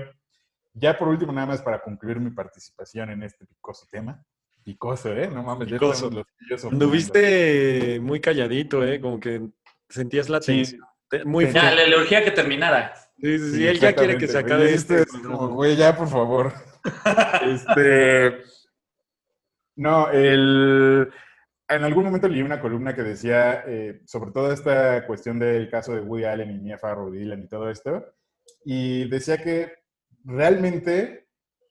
Ya por último, nada más para concluir mi participación en este picoso tema. Picoso, ¿eh? No mames, picoso. Los Anduviste muy calladito, ¿eh? Como que sentías la tensión. Muy ya, le urgía que terminara. Sí, sí, sí, él ya quiere que se acabe este. Güey, ya, por favor. este. No, el. En algún momento leí una columna que decía eh, sobre toda esta cuestión del caso de Woody Allen y Mia Farrow, Dylan y todo esto, y decía que realmente,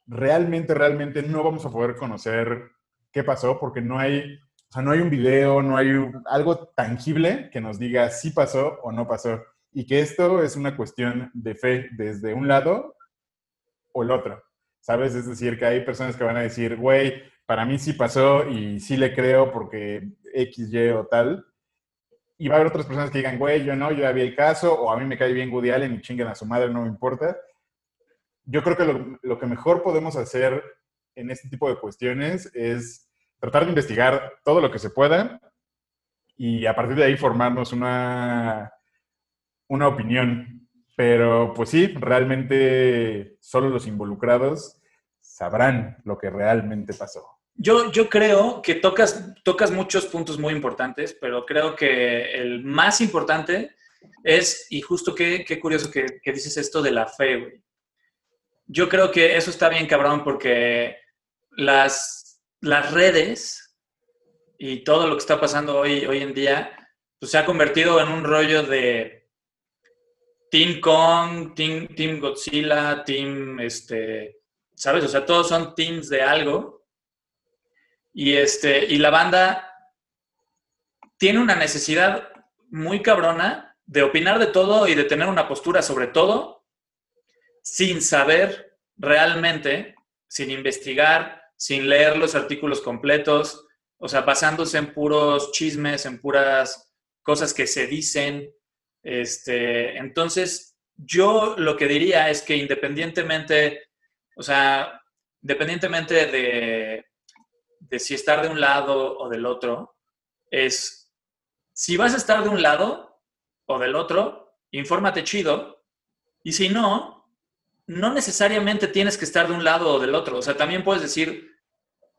realmente, realmente no vamos a poder conocer qué pasó porque no hay, o sea, no hay un video, no hay algo tangible que nos diga si pasó o no pasó. Y que esto es una cuestión de fe desde un lado o el otro. ¿Sabes? Es decir, que hay personas que van a decir, güey, para mí sí pasó y sí le creo porque X, Y o tal. Y va a haber otras personas que digan, güey, yo no, yo ya vi el caso, o a mí me cae bien Woody Allen y chinguen a su madre, no me importa. Yo creo que lo, que mejor podemos hacer en este tipo de cuestiones es tratar de investigar todo lo que se pueda y a partir de ahí formarnos una, una opinión. Pero pues sí, realmente solo los involucrados sabrán lo que realmente pasó. Yo, yo creo que tocas, tocas muchos puntos muy importantes, pero creo que el más importante es, y justo qué, qué curioso que, que dices esto de la fe, güey. Yo creo que eso está bien cabrón porque las, las redes y todo lo que está pasando hoy, hoy en día, pues se ha convertido en un rollo de Team Kong, Team, team Godzilla, Team, este, ¿sabes? O sea, todos son teams de algo. Y, este, y la banda tiene una necesidad muy cabrona de opinar de todo y de tener una postura sobre todo sin saber realmente, sin investigar, sin leer los artículos completos, o sea, basándose en puros chismes, en puras cosas que se dicen. Este, entonces, yo lo que diría es que independientemente, o sea, independientemente de, de si estar de un lado o del otro, es si vas a estar de un lado o del otro, infórmate chido. Y si no, no necesariamente tienes que estar de un lado o del otro. O sea, también puedes decir,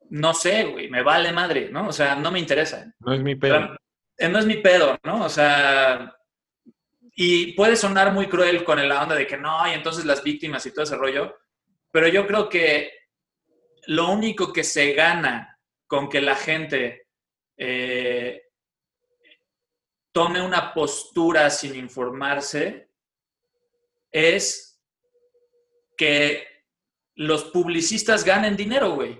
no sé, güey, me vale madre, ¿no? O sea, no me interesa. No es mi pedo. Eh, no es mi pedo, ¿no? O sea, y puede sonar muy cruel con la onda de que no, y entonces las víctimas y todo ese rollo, pero yo creo que lo único que se gana con que la gente eh, tome una postura sin informarse es que los publicistas ganen dinero, güey.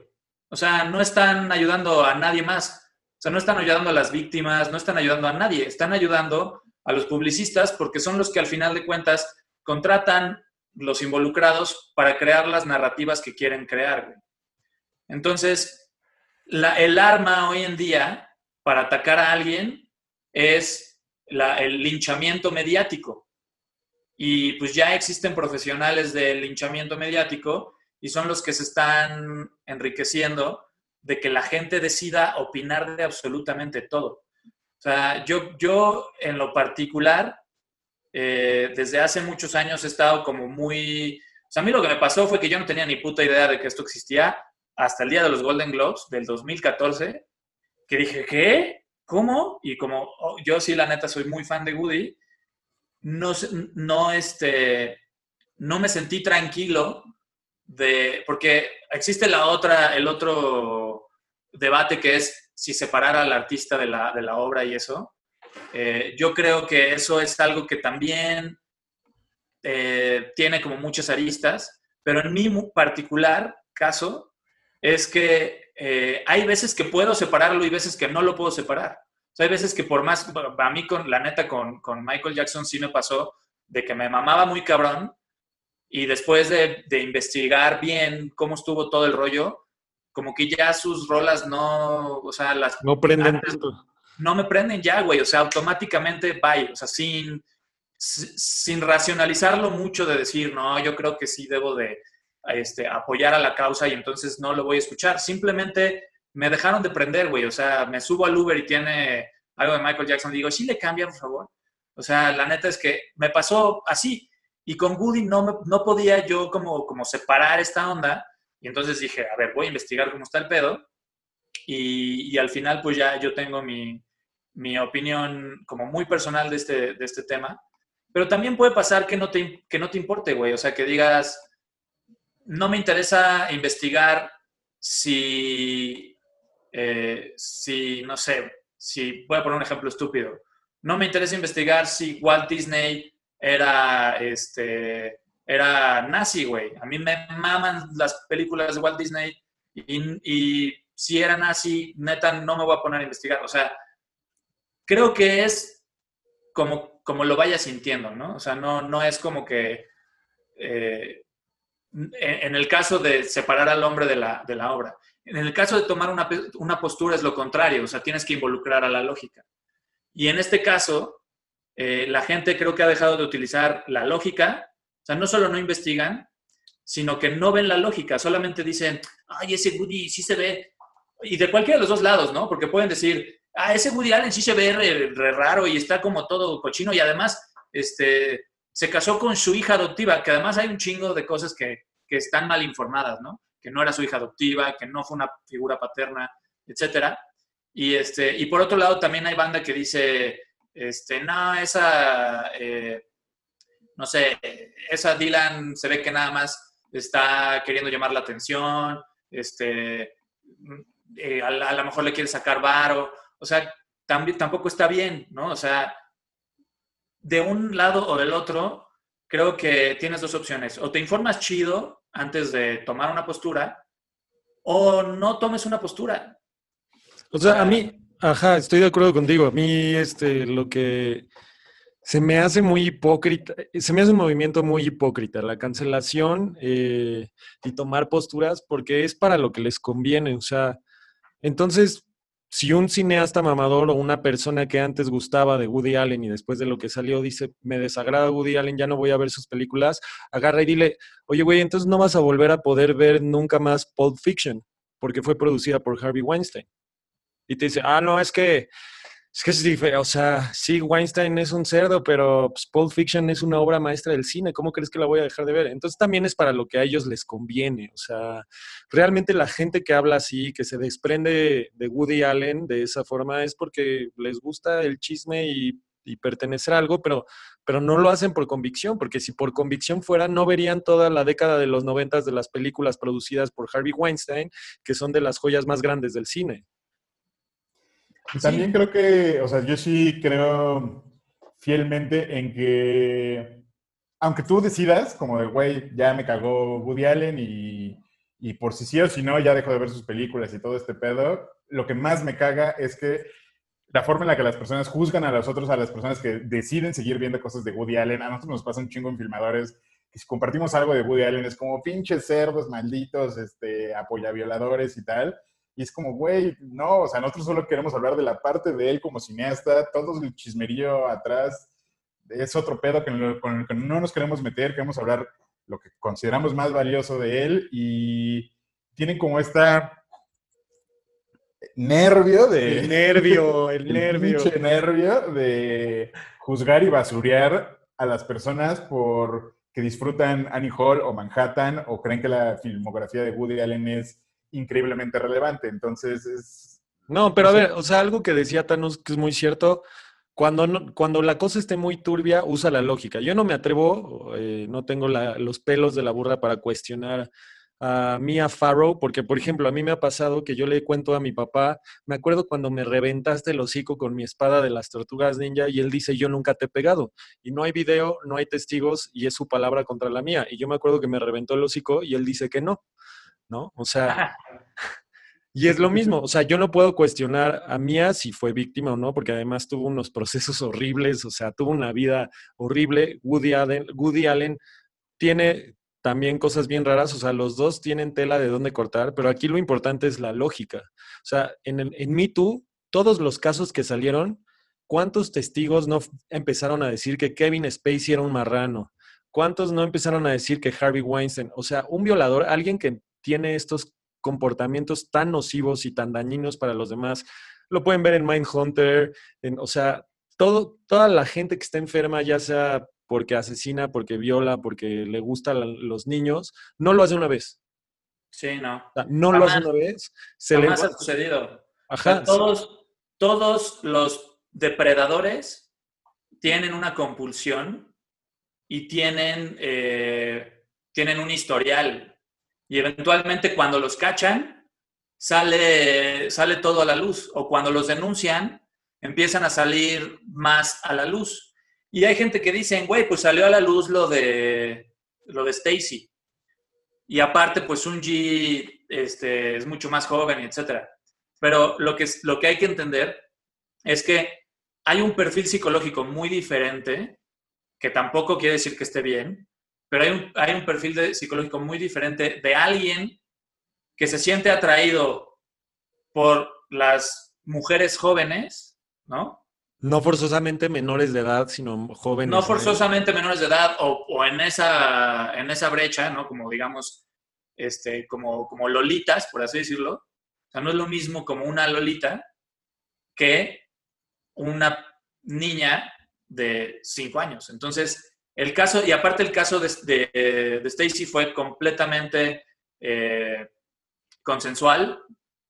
O sea, no están ayudando a nadie más. O sea, no están ayudando a las víctimas, no están ayudando a nadie. Están ayudando a los publicistas porque son los que al final de cuentas contratan los involucrados para crear las narrativas que quieren crear. Güey. Entonces, el arma hoy en día para atacar a alguien es el linchamiento mediático. Y pues ya existen profesionales del linchamiento mediático y son los que se están enriqueciendo de que la gente decida opinar de absolutamente todo. O sea, yo, yo en lo particular, eh, desde hace muchos años he estado como muy... O sea, a mí lo que me pasó fue que yo no tenía ni puta idea de que esto existía hasta el día de los Golden Globes del 2014, que dije, ¿qué? ¿Cómo? Y como oh, yo sí, la neta, soy muy fan de Woody, no, no, este, no me sentí tranquilo de, porque existe la otra, el otro debate que es si separar al artista de la, de la obra y eso. Eh, yo creo que eso es algo que también eh, tiene como muchas aristas, pero en mi particular caso es que eh, hay veces que puedo separarlo y veces que no lo puedo separar. O sea, hay veces que por más, a mí con la neta con, con, Michael Jackson sí me pasó de que me mamaba muy cabrón y después de, de, investigar bien cómo estuvo todo el rollo, como que ya sus rolas no, o sea, las... No prenden tanto. No me prenden ya, güey, o sea, automáticamente bye, o sea, sin, sin racionalizarlo mucho de decir, no, yo creo que sí debo de este, apoyar a la causa y entonces no lo voy a escuchar. Simplemente me dejaron de prender, güey. O sea, me subo al Uber y tiene algo de Michael Jackson. Digo, sí le cambia, por favor. O sea, la neta es que me pasó así. Y con Woody no, no podía yo como, como separar esta onda. Y entonces dije, a ver, voy a investigar cómo está el pedo. Y, y al final, pues ya yo tengo mi, mi, opinión como muy personal de este, de este tema. Pero también puede pasar que no te, que no te importe, güey. O sea, que digas, no me interesa investigar si, eh, si, no sé, si, voy a poner un ejemplo estúpido, no me interesa investigar si Walt Disney era, este, era nazi, güey. A mí me maman las películas de Walt Disney y, y si era nazi, neta, no me voy a poner a investigar. O sea, creo que es como, como lo vaya sintiendo, ¿no? O sea, no, no es como que eh, en el caso de separar al hombre de la, de la obra. En el caso de tomar una, una, postura es lo contrario, o sea, tienes que involucrar a la lógica. Y en este caso, eh, la gente creo que ha dejado de utilizar la lógica, o sea, no solo no investigan, sino que no ven la lógica, solamente dicen, ay, ese Woody sí se ve, y de cualquiera de los dos lados, ¿no? Porque pueden decir, ah, ese Woody Allen sí se ve re, raro y está como todo cochino y además, este, se casó con su hija adoptiva, que además hay un chingo de cosas que, que están mal informadas, ¿no? Que no era su hija adoptiva, que no fue una figura paterna, etcétera. Y, este, y por otro lado, también hay banda que dice, este, no, esa, eh, no sé, esa Dylan se ve que nada más está queriendo llamar la atención, este, eh, a, lo mejor le quiere sacar varo, o sea, también, tampoco está bien, ¿no? O sea, de un lado o del otro, creo que tienes dos opciones. O te informas chido antes de tomar una postura, o no tomes una postura. O sea, a mí, ajá, estoy de acuerdo contigo. A mí, este, lo que se me hace muy hipócrita, se me hace un movimiento muy hipócrita, la cancelación eh, y tomar posturas, porque es para lo que les conviene. O sea, entonces, si un cineasta mamador o una persona que antes gustaba de Woody Allen y después de lo que salió dice, me desagrada Woody Allen, ya no voy a ver sus películas, agarra y dile, oye, güey, entonces no vas a volver a poder ver nunca más Pulp Fiction, porque fue producida por Harvey Weinstein. Y te dice, ah, no, es que es que es o sea, sí, Weinstein es un cerdo, pero pues, Pulp Fiction es una obra maestra del cine, ¿cómo crees que la voy a dejar de ver? Entonces también es para lo que a ellos les conviene, o sea, realmente la gente que habla así, que se desprende de Woody Allen de esa forma, es porque les gusta el chisme y, y pertenecer a algo, pero, pero no lo hacen por convicción, porque si por convicción fuera, no verían toda la década de los noventas de las películas producidas por Harvey Weinstein, que son de las joyas más grandes del cine. También sí. creo que, o sea, yo sí creo fielmente en que, aunque tú decidas, como de, güey, ya me cagó Woody Allen y, y por si sí o si no, ya dejo de ver sus películas y todo este pedo, lo que más me caga es que la forma en la que las personas juzgan a los otros, a las personas que deciden seguir viendo cosas de Woody Allen, a nosotros nos pasa un chingo en filmadores, que si compartimos algo de Woody Allen es como pinches cerdos malditos, este, apoyavioladores y tal, y es como, güey, no, o sea, nosotros solo queremos hablar de la parte de él como cineasta, todo el chismerío atrás es otro pedo con el que no nos queremos meter, queremos hablar lo que consideramos más valioso de él y tienen como esta nervio de... El nervio, el, el nervio. nervio de juzgar y basurear a las personas por que disfrutan Annie Hall o Manhattan o creen que la filmografía de Woody Allen es increíblemente relevante. Entonces es... No, pero a ver, o sea, algo que decía Thanos que es muy cierto, cuando, no, cuando la cosa esté muy turbia, usa la lógica. Yo no me atrevo, eh, no tengo la, los pelos de la burra para cuestionar a Mia Farrow, porque, por ejemplo, a mí me ha pasado que yo le cuento a mi papá, me acuerdo cuando me reventaste el hocico con mi espada de las tortugas ninja y él dice, yo nunca te he pegado. Y no hay video, no hay testigos y es su palabra contra la mía. Y yo me acuerdo que me reventó el hocico y él dice que no. ¿No? O sea, y es lo mismo, o sea, yo no puedo cuestionar a Mía si fue víctima o no, porque además tuvo unos procesos horribles, o sea, tuvo una vida horrible. Woody Allen, Woody Allen tiene también cosas bien raras, o sea, los dos tienen tela de dónde cortar, pero aquí lo importante es la lógica. O sea, en, el, en Me Too, todos los casos que salieron, ¿cuántos testigos no empezaron a decir que Kevin Spacey era un marrano? ¿Cuántos no empezaron a decir que Harvey Weinstein, o sea, un violador, alguien que tiene estos comportamientos tan nocivos y tan dañinos para los demás. Lo pueden ver en Mindhunter, en, o sea, todo, toda la gente que está enferma, ya sea porque asesina, porque viola, porque le gustan los niños, no lo hace una vez. Sí, no. O sea, no jamás, lo hace una vez. Se jamás le... ha sucedido. Ajá. O sea, todos, todos los depredadores tienen una compulsión y tienen, eh, tienen un historial y eventualmente cuando los cachan, sale, sale todo a la luz. O cuando los denuncian, empiezan a salir más a la luz. Y hay gente que dicen, güey, pues salió a la luz lo de, lo de Stacy. Y aparte, pues Sunji este, es mucho más joven, etc. Pero lo que, lo que hay que entender es que hay un perfil psicológico muy diferente, que tampoco quiere decir que esté bien, pero hay un, hay un perfil de, psicológico muy diferente de alguien que se siente atraído por las mujeres jóvenes, ¿no? No forzosamente menores de edad, sino jóvenes. No forzosamente menores de edad o, o, en, esa, en esa brecha, ¿no? Como digamos, este, como, como lolitas, por así decirlo. O sea, no es lo mismo como una lolita que una niña de cinco años. Entonces, el caso, y aparte el caso de, de, Stacy fue completamente eh, consensual,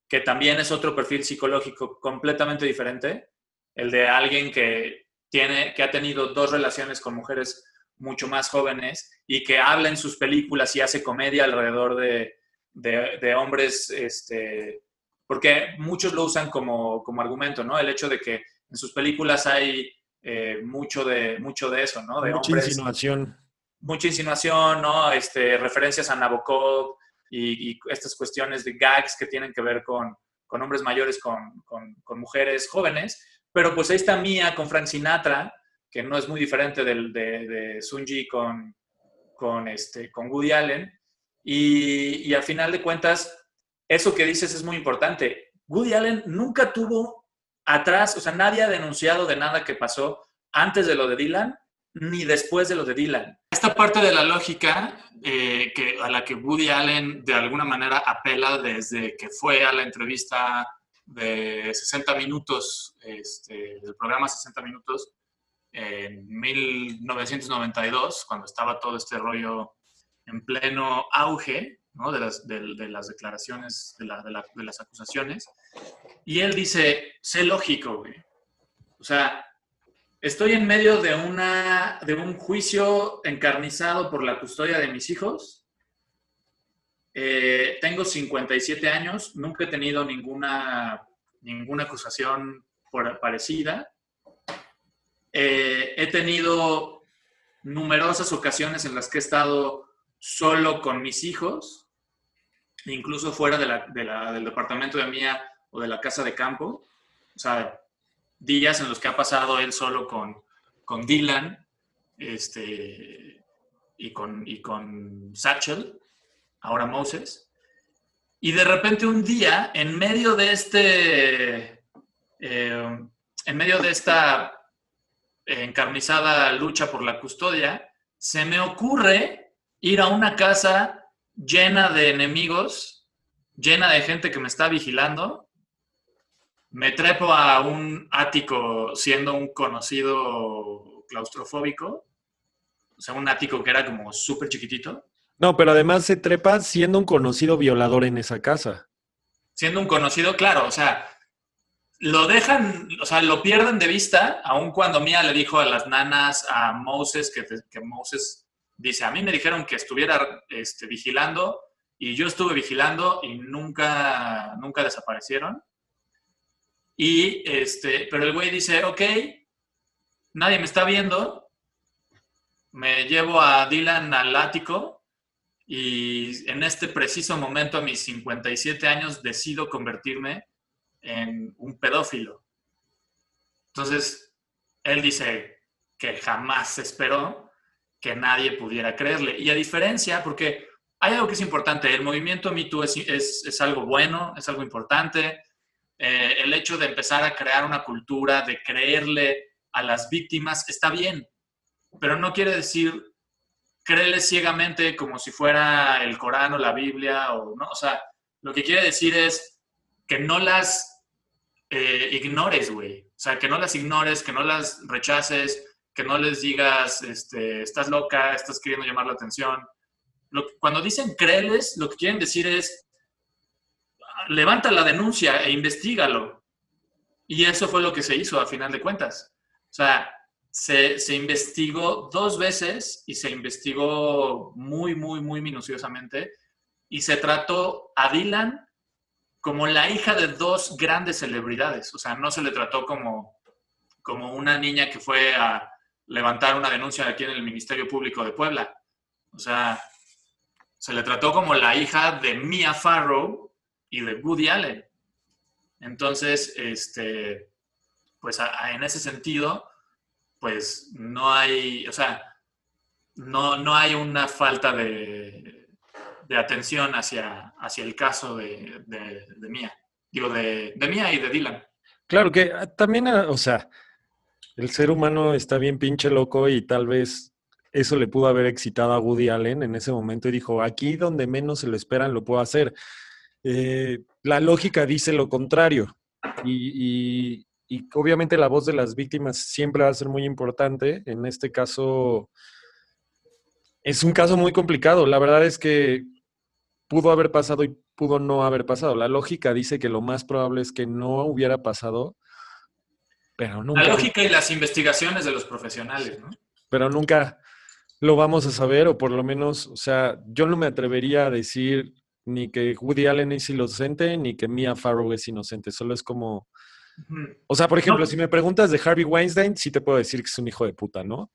que también es otro perfil psicológico completamente diferente, el de alguien que, tiene, que ha tenido dos relaciones con mujeres mucho más jóvenes y que habla en sus películas y hace comedia alrededor de, de, de hombres, este, porque muchos lo usan como, como, argumento, ¿no? El hecho de que en sus películas hay eh, mucho, de, mucho de eso, ¿no? De mucha hombres, insinuación. Mucha insinuación, ¿no? Este, referencias a Nabokov y, y, estas cuestiones de gags que tienen que ver con, con hombres mayores, con, con, con, mujeres jóvenes. Pero pues ahí está Mía con Frank Sinatra, que no es muy diferente del, de, de Sunji con, con, este, con Woody Allen. Y, y al final de cuentas, eso que dices es muy importante. Woody Allen nunca tuvo atrás, o sea, nadie ha denunciado de nada que pasó antes de lo de Dylan ni después de lo de Dylan. Esta parte de la lógica eh, a la que Woody Allen de alguna manera apela desde que fue a la entrevista de 60 minutos, este, del programa 60 minutos, en 1992, cuando estaba todo este rollo en pleno auge, de, las, de, de, las, declaraciones, de, de, las acusaciones. Y él dice, sé lógico, güey. O sea, estoy en medio de, una, de un juicio encarnizado por la custodia de mis hijos. Eh, tengo 57 años, nunca he tenido ninguna, ninguna acusación por, parecida. Eh, he tenido numerosas ocasiones en las que he estado solo con mis hijos, incluso fuera de la, de la, del departamento de mía o de la casa de campo. O sea, días en los que ha pasado él solo con, con Dylan este, y, con, y con Satchel, ahora Moses. Y de repente un día, en medio de este, eh, en medio de esta encarnizada lucha por la custodia, se me ocurre ir a una casa llena de enemigos, llena de gente que me está vigilando. Me trepo a un ático siendo un conocido claustrofóbico, o sea, un ático que era como súper chiquitito. No, pero además se trepa siendo un conocido violador en esa casa. Siendo un conocido, claro, o sea, lo dejan, o sea, lo pierden de vista, aun cuando Mía le dijo a las nanas, a Moses, que, que Moses dice, a mí me dijeron que estuviera este, vigilando y yo estuve vigilando y nunca, nunca desaparecieron. Y, este, pero el güey dice, ok, nadie me está viendo, me llevo a Dylan al ático y en este preciso momento, a mis 57 años, decido convertirme en un pedófilo. Entonces, él dice que jamás esperó que nadie pudiera creerle. Y a diferencia, porque hay algo que es importante, el movimiento Me Too es, es, es algo bueno, es algo importante. Eh, el hecho de empezar a crear una cultura, de creerle a las víctimas, está bien, pero no quiere decir créele ciegamente como si fuera el Corán o la Biblia, o no, o sea, lo que quiere decir es que no las eh, ignores, güey. O sea, que no las ignores, que no las rechaces, que no les digas, este, estás loca, estás queriendo llamar la atención. Cuando dicen créeles, lo que quieren decir es, levanta la denuncia e investigalo. Y eso fue lo que se hizo a final de cuentas. O sea, se, se, investigó dos veces y se investigó muy, muy, muy minuciosamente y se trató a Dylan como la hija de dos grandes celebridades. O sea, no se le trató como, como una niña que fue a levantar una denuncia aquí en el Ministerio Público de Puebla. O sea, se le trató como la hija de Mia Farrow y de Woody Allen. Entonces, este, pues en ese sentido, pues no hay, o sea, no, no hay una falta de, de atención hacia, hacia el caso de, de, Mia. Digo, de, de Mia y de Dylan. Claro que también, ah, o sea, el ser humano está bien pinche loco y tal vez eso le pudo haber excitado a Woody Allen en ese momento y dijo, aquí donde menos se lo esperan lo puedo hacer. Eh, la lógica dice lo contrario y, obviamente la voz de las víctimas siempre va a ser muy importante. En este caso es un caso muy complicado. La verdad es que pudo haber pasado y pudo no haber pasado. La lógica dice que lo más probable es que no hubiera pasado, pero nunca. La lógica y las investigaciones de los profesionales, ¿no? Pero nunca lo vamos a saber, o por lo menos, o sea, yo no me atrevería a decir ni que Woody Allen es inocente, ni que Mia Farrow es inocente. Solo es como. O sea, por ejemplo, si me preguntas de Harvey Weinstein, sí te puedo decir que es un hijo de puta, ¿no?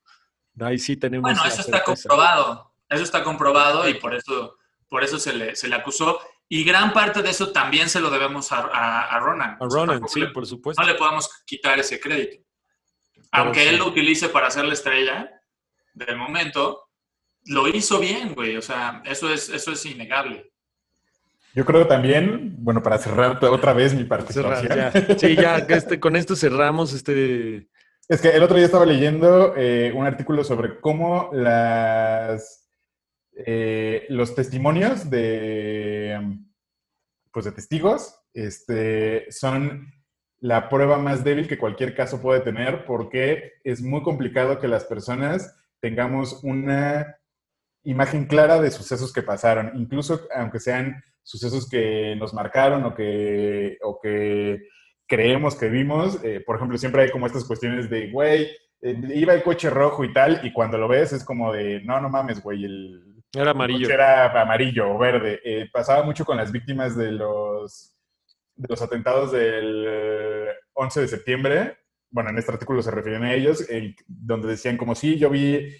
Ahí sí tenemos. Bueno, eso está comprobado. Eso está comprobado y por eso, por eso se le, se le acusó. Y gran parte de eso también se lo debemos a, a, Ronan. A Ronan, sí, por supuesto. No le podemos quitar ese crédito. Aunque él lo utilice para hacer la estrella del momento, lo hizo bien, güey. O sea, eso es, eso es innegable. Yo creo también, bueno, para cerrar otra vez mi participación. Sí, ya este, con esto cerramos este. Es que el otro día estaba leyendo eh, un artículo sobre cómo las eh, los testimonios de pues de testigos este, son la prueba más débil que cualquier caso puede tener porque es muy complicado que las personas tengamos una imagen clara de sucesos que pasaron, incluso aunque sean sucesos que nos marcaron o que, o que creemos que vimos. Eh, por ejemplo, siempre hay como estas cuestiones de, güey, eh, iba el coche rojo y tal, y cuando lo ves es como de, no, no mames, güey, el, era amarillo. era amarillo o verde. Eh, pasaba mucho con las víctimas de los, de los atentados del 11 de septiembre. Bueno, en este artículo se refieren a ellos, donde decían como, sí, yo vi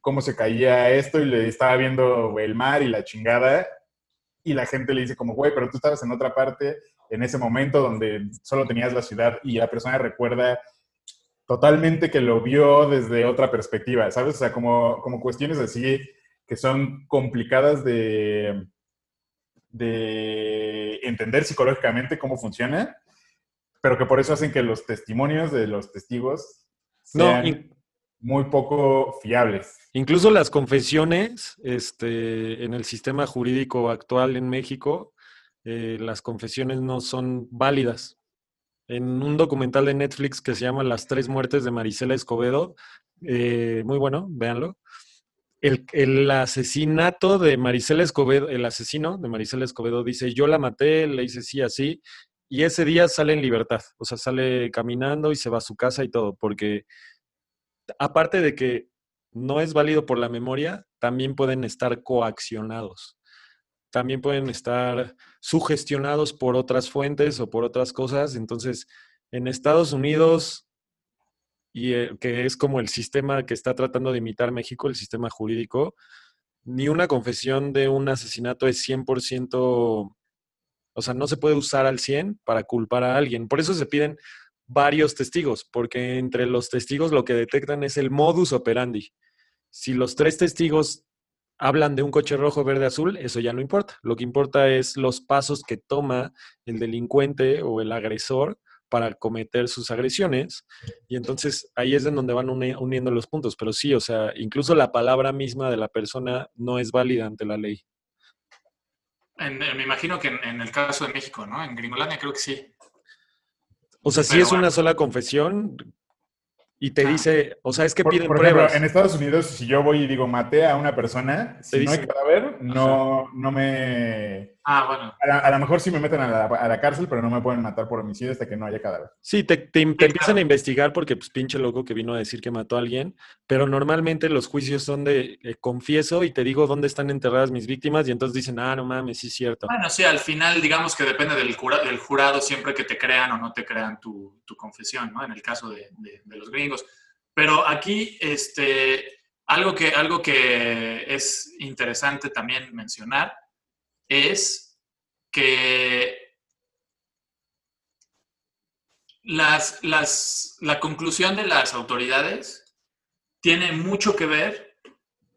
cómo se caía esto y le estaba viendo el mar y la chingada y la gente le dice como, güey, pero tú estabas en otra parte en ese momento donde solo tenías la ciudad y la persona recuerda totalmente que lo vio desde otra perspectiva, ¿sabes? O sea, como, como cuestiones así que son complicadas de, de entender psicológicamente cómo funciona, pero que por eso hacen que los testimonios de los testigos sean muy poco fiables. Incluso las confesiones este, en el sistema jurídico actual en México, eh, las confesiones no son válidas. En un documental de Netflix que se llama Las tres muertes de Marisela Escobedo, eh, muy bueno, véanlo. El, el, asesinato de Marisela Escobedo, el asesino de Marisela Escobedo dice, yo la maté, le hice sí así, y ese día sale en libertad, o sea, sale caminando y se va a su casa y todo, porque aparte de que no es válido por la memoria, también pueden estar coaccionados. También pueden estar sugestionados por otras fuentes o por otras cosas. Entonces, en Estados Unidos, y eh, que es como el sistema que está tratando de imitar México, el sistema jurídico, ni una confesión de un asesinato es 100%, o sea, no se puede usar al 100 para culpar a alguien. Por eso se piden varios testigos, porque entre los testigos lo que detectan es el modus operandi. Si los tres testigos hablan de un coche rojo, verde, azul, eso ya no importa. Lo que importa es los pasos que toma el delincuente o el agresor para cometer sus agresiones. Y entonces ahí es en donde van uniendo los puntos. Pero sí, o sea, incluso la palabra misma de la persona no es válida ante la ley. me imagino que en, el caso de México, ¿no? En Gringolandia creo que sí. O sea, si es una sola confesión y te dice, o sea, es que piden pruebas. en Estados Unidos, si yo voy y digo maté a una persona, si no hay cadáver, no, no me Ah, bueno. A, lo mejor sí me meten a la, cárcel, pero no me pueden matar por homicidio hasta que no haya cadáver. Sí, te, empiezan a investigar porque, pues, pinche loco que vino a decir que mató a alguien, pero normalmente los juicios son de eh, confieso y te digo dónde están enterradas mis víctimas y entonces dicen, ah, no mames, sí es cierto. Bueno, sí, al final digamos que depende del, del jurado siempre que te crean o no te crean tu, confesión, ¿no? En el caso de, de los gringos. Pero aquí, este, algo que, algo que es interesante también mencionar es que las, las, la conclusión de las autoridades tiene mucho que ver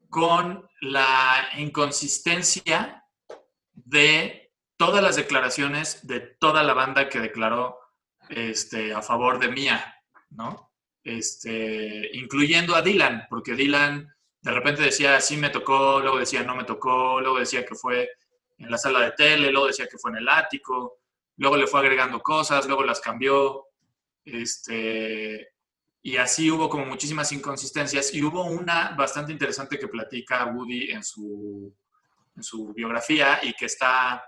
con la inconsistencia de todas las declaraciones de toda la banda que declaró este, a favor de Mía, ¿no? Este, incluyendo a Dylan, porque Dylan de repente decía sí me tocó, luego decía no me tocó, luego decía que fue en la sala de tele, luego decía que fue en el ático, luego le fue agregando cosas, luego las cambió, este, y así hubo como muchísimas inconsistencias y hubo una bastante interesante que platica Woody en su, en su biografía y que está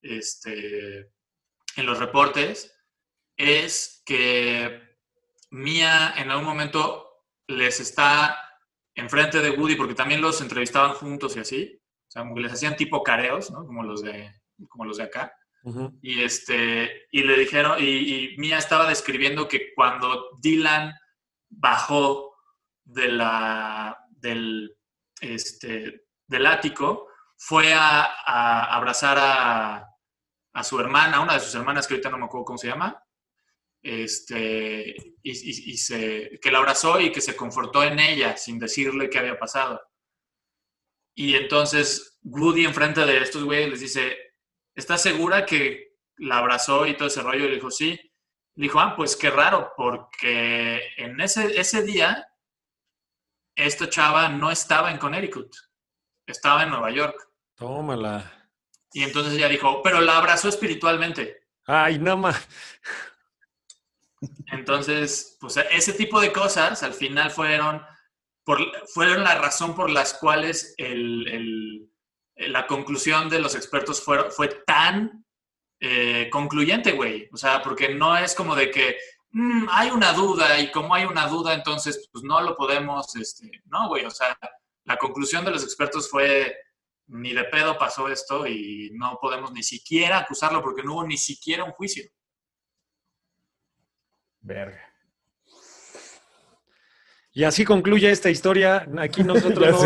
este, en los reportes, es que Mia en algún momento les está enfrente de Woody, porque también los entrevistaban juntos y así, sea, como que les hacían tipo careos, ¿no? Como los de, como los de acá. Y, este, y le dijeron, y, Mia estaba describiendo que cuando Dylan bajó de la, del, este, del ático, fue a, abrazar a, a, su hermana, una de sus hermanas, que ahorita no me acuerdo cómo se llama, este, y, se, que la abrazó y que se confortó en ella sin decirle qué había pasado. Y entonces Woody enfrente de estos güeyes les dice, ¿estás segura que la abrazó y todo ese rollo? Y le dijo, sí. Le dijo, ah, pues qué raro, porque en ese, ese día esta chava no estaba en Connecticut, estaba en Nueva York. Tómala. Y entonces ella dijo, pero la abrazó espiritualmente. Ay, no más. Entonces, pues ese tipo de cosas al final fueron, por, fueron la razón por las cuales la conclusión de los expertos fue, fue tan eh, concluyente, güey. O sea, porque no es como de que mm, hay una duda y como hay una duda, entonces pues no lo podemos, este, no, güey. O sea, la conclusión de los expertos fue ni de pedo pasó esto y no podemos ni siquiera acusarlo porque no hubo ni siquiera un juicio. Verga. Y así concluye esta historia. Aquí nosotros,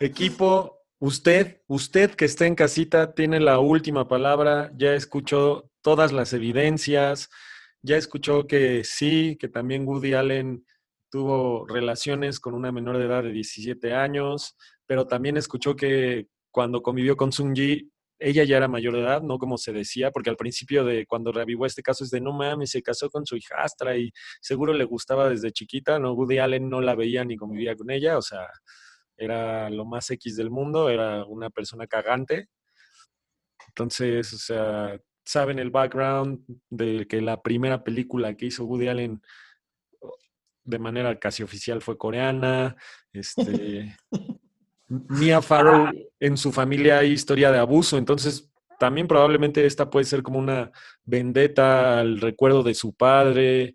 equipo, usted, usted que está en casita, tiene la última palabra. Ya escuchó todas las evidencias. Ya escuchó que sí, que también Woody Allen tuvo relaciones con una menor de edad de 17 años, pero también escuchó que cuando convivió con Sung Ji ella ya era mayor de edad, no como se decía, porque al principio de cuando reavivó este caso es de no mames, se casó con su hijastra y seguro le gustaba desde chiquita, no Woody Allen no la veía ni convivía con ella, o sea, era lo más X del mundo, era una persona cagante. Entonces, o sea, saben el background de que la primera película que hizo Woody Allen de manera casi oficial fue coreana, este Mia Farrow en su familia hay historia de abuso, entonces también probablemente esta puede ser como una vendetta al recuerdo de su padre,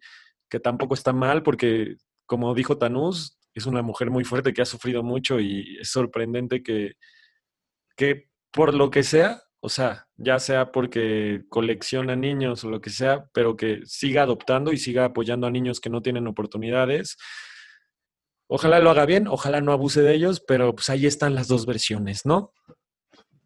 que tampoco está mal porque, como dijo Tanús, es una mujer muy fuerte que ha sufrido mucho y es sorprendente que, que por lo que sea, o sea, ya sea porque colecciona niños o lo que sea, pero que siga adoptando y siga apoyando a niños que no tienen oportunidades Ojalá lo haga bien, ojalá no abuse de ellos, pero pues ahí están las dos versiones, ¿no?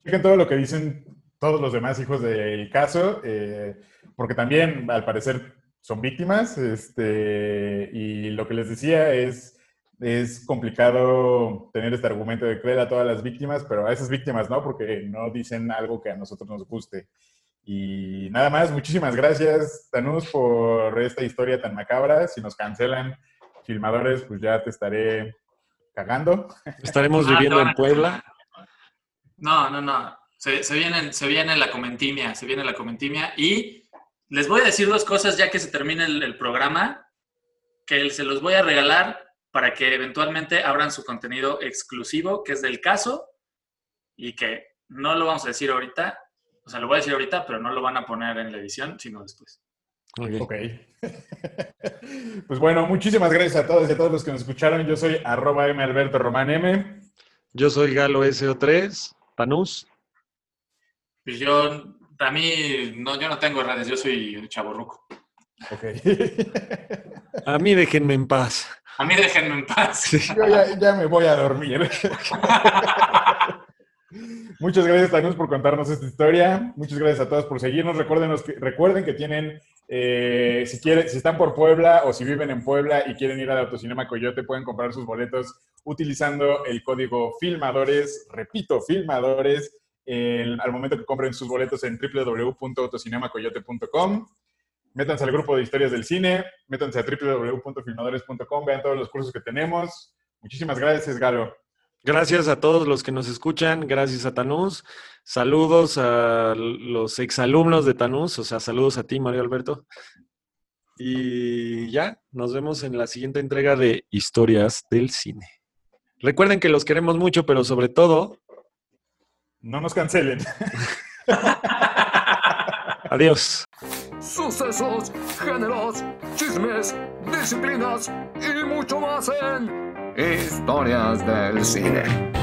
Fíjense todo lo que dicen todos los demás hijos del caso, eh, porque también al parecer son víctimas, este, y lo que les decía es, es complicado tener este argumento de creer a todas las víctimas, pero a esas víctimas no, porque no dicen algo que a nosotros nos guste. Y nada más, muchísimas gracias, Tanús, por esta historia tan macabra. Si nos cancelan, filmadores, pues ya te estaré cagando. Estaremos viviendo en Puebla. No, no, no. Se, viene, se viene la comentimia, se viene la comentimia. Y les voy a decir dos cosas ya que se termine el, programa, que se los voy a regalar para que eventualmente abran su contenido exclusivo, que es del caso, y que no lo vamos a decir ahorita, o sea, lo voy a decir ahorita, pero no lo van a poner en la edición, sino después. Ok. pues bueno, muchísimas gracias a todos y a todos los que nos escucharon. Yo soy arroba M Alberto Román M. Yo soy Galo SO3, Panús. Pues yo, a mí, no, yo no tengo redes, yo soy chaborruco. Ok. a mí déjenme en paz. A mí déjenme en paz. Yo ya, ya me voy a dormir. Muchas gracias, Tanús, por contarnos esta historia. Muchas gracias a todos por seguirnos. Recuerden que, recuerden que tienen, eh, si, quieren, si están por Puebla o si viven en Puebla y quieren ir al Autocinema Coyote, pueden comprar sus boletos utilizando el código FILMADORES. Repito, FILMADORES. al momento que compren sus boletos en www.autocinemacoyote.com. Métanse al grupo de historias del cine, métanse a www.filmadores.com, vean todos los cursos que tenemos. Muchísimas gracias, Galo. Gracias a todos los que nos escuchan, gracias a Tanús. Saludos a los exalumnos de Tanús, o sea, saludos a ti, Mario Alberto. Y ya, nos vemos en la siguiente entrega de Historias del Cine. Recuerden que los queremos mucho, pero sobre todo, No nos cancelen. adiós. Sucesos, géneros, chismes, disciplinas y mucho más en Historias del Cine.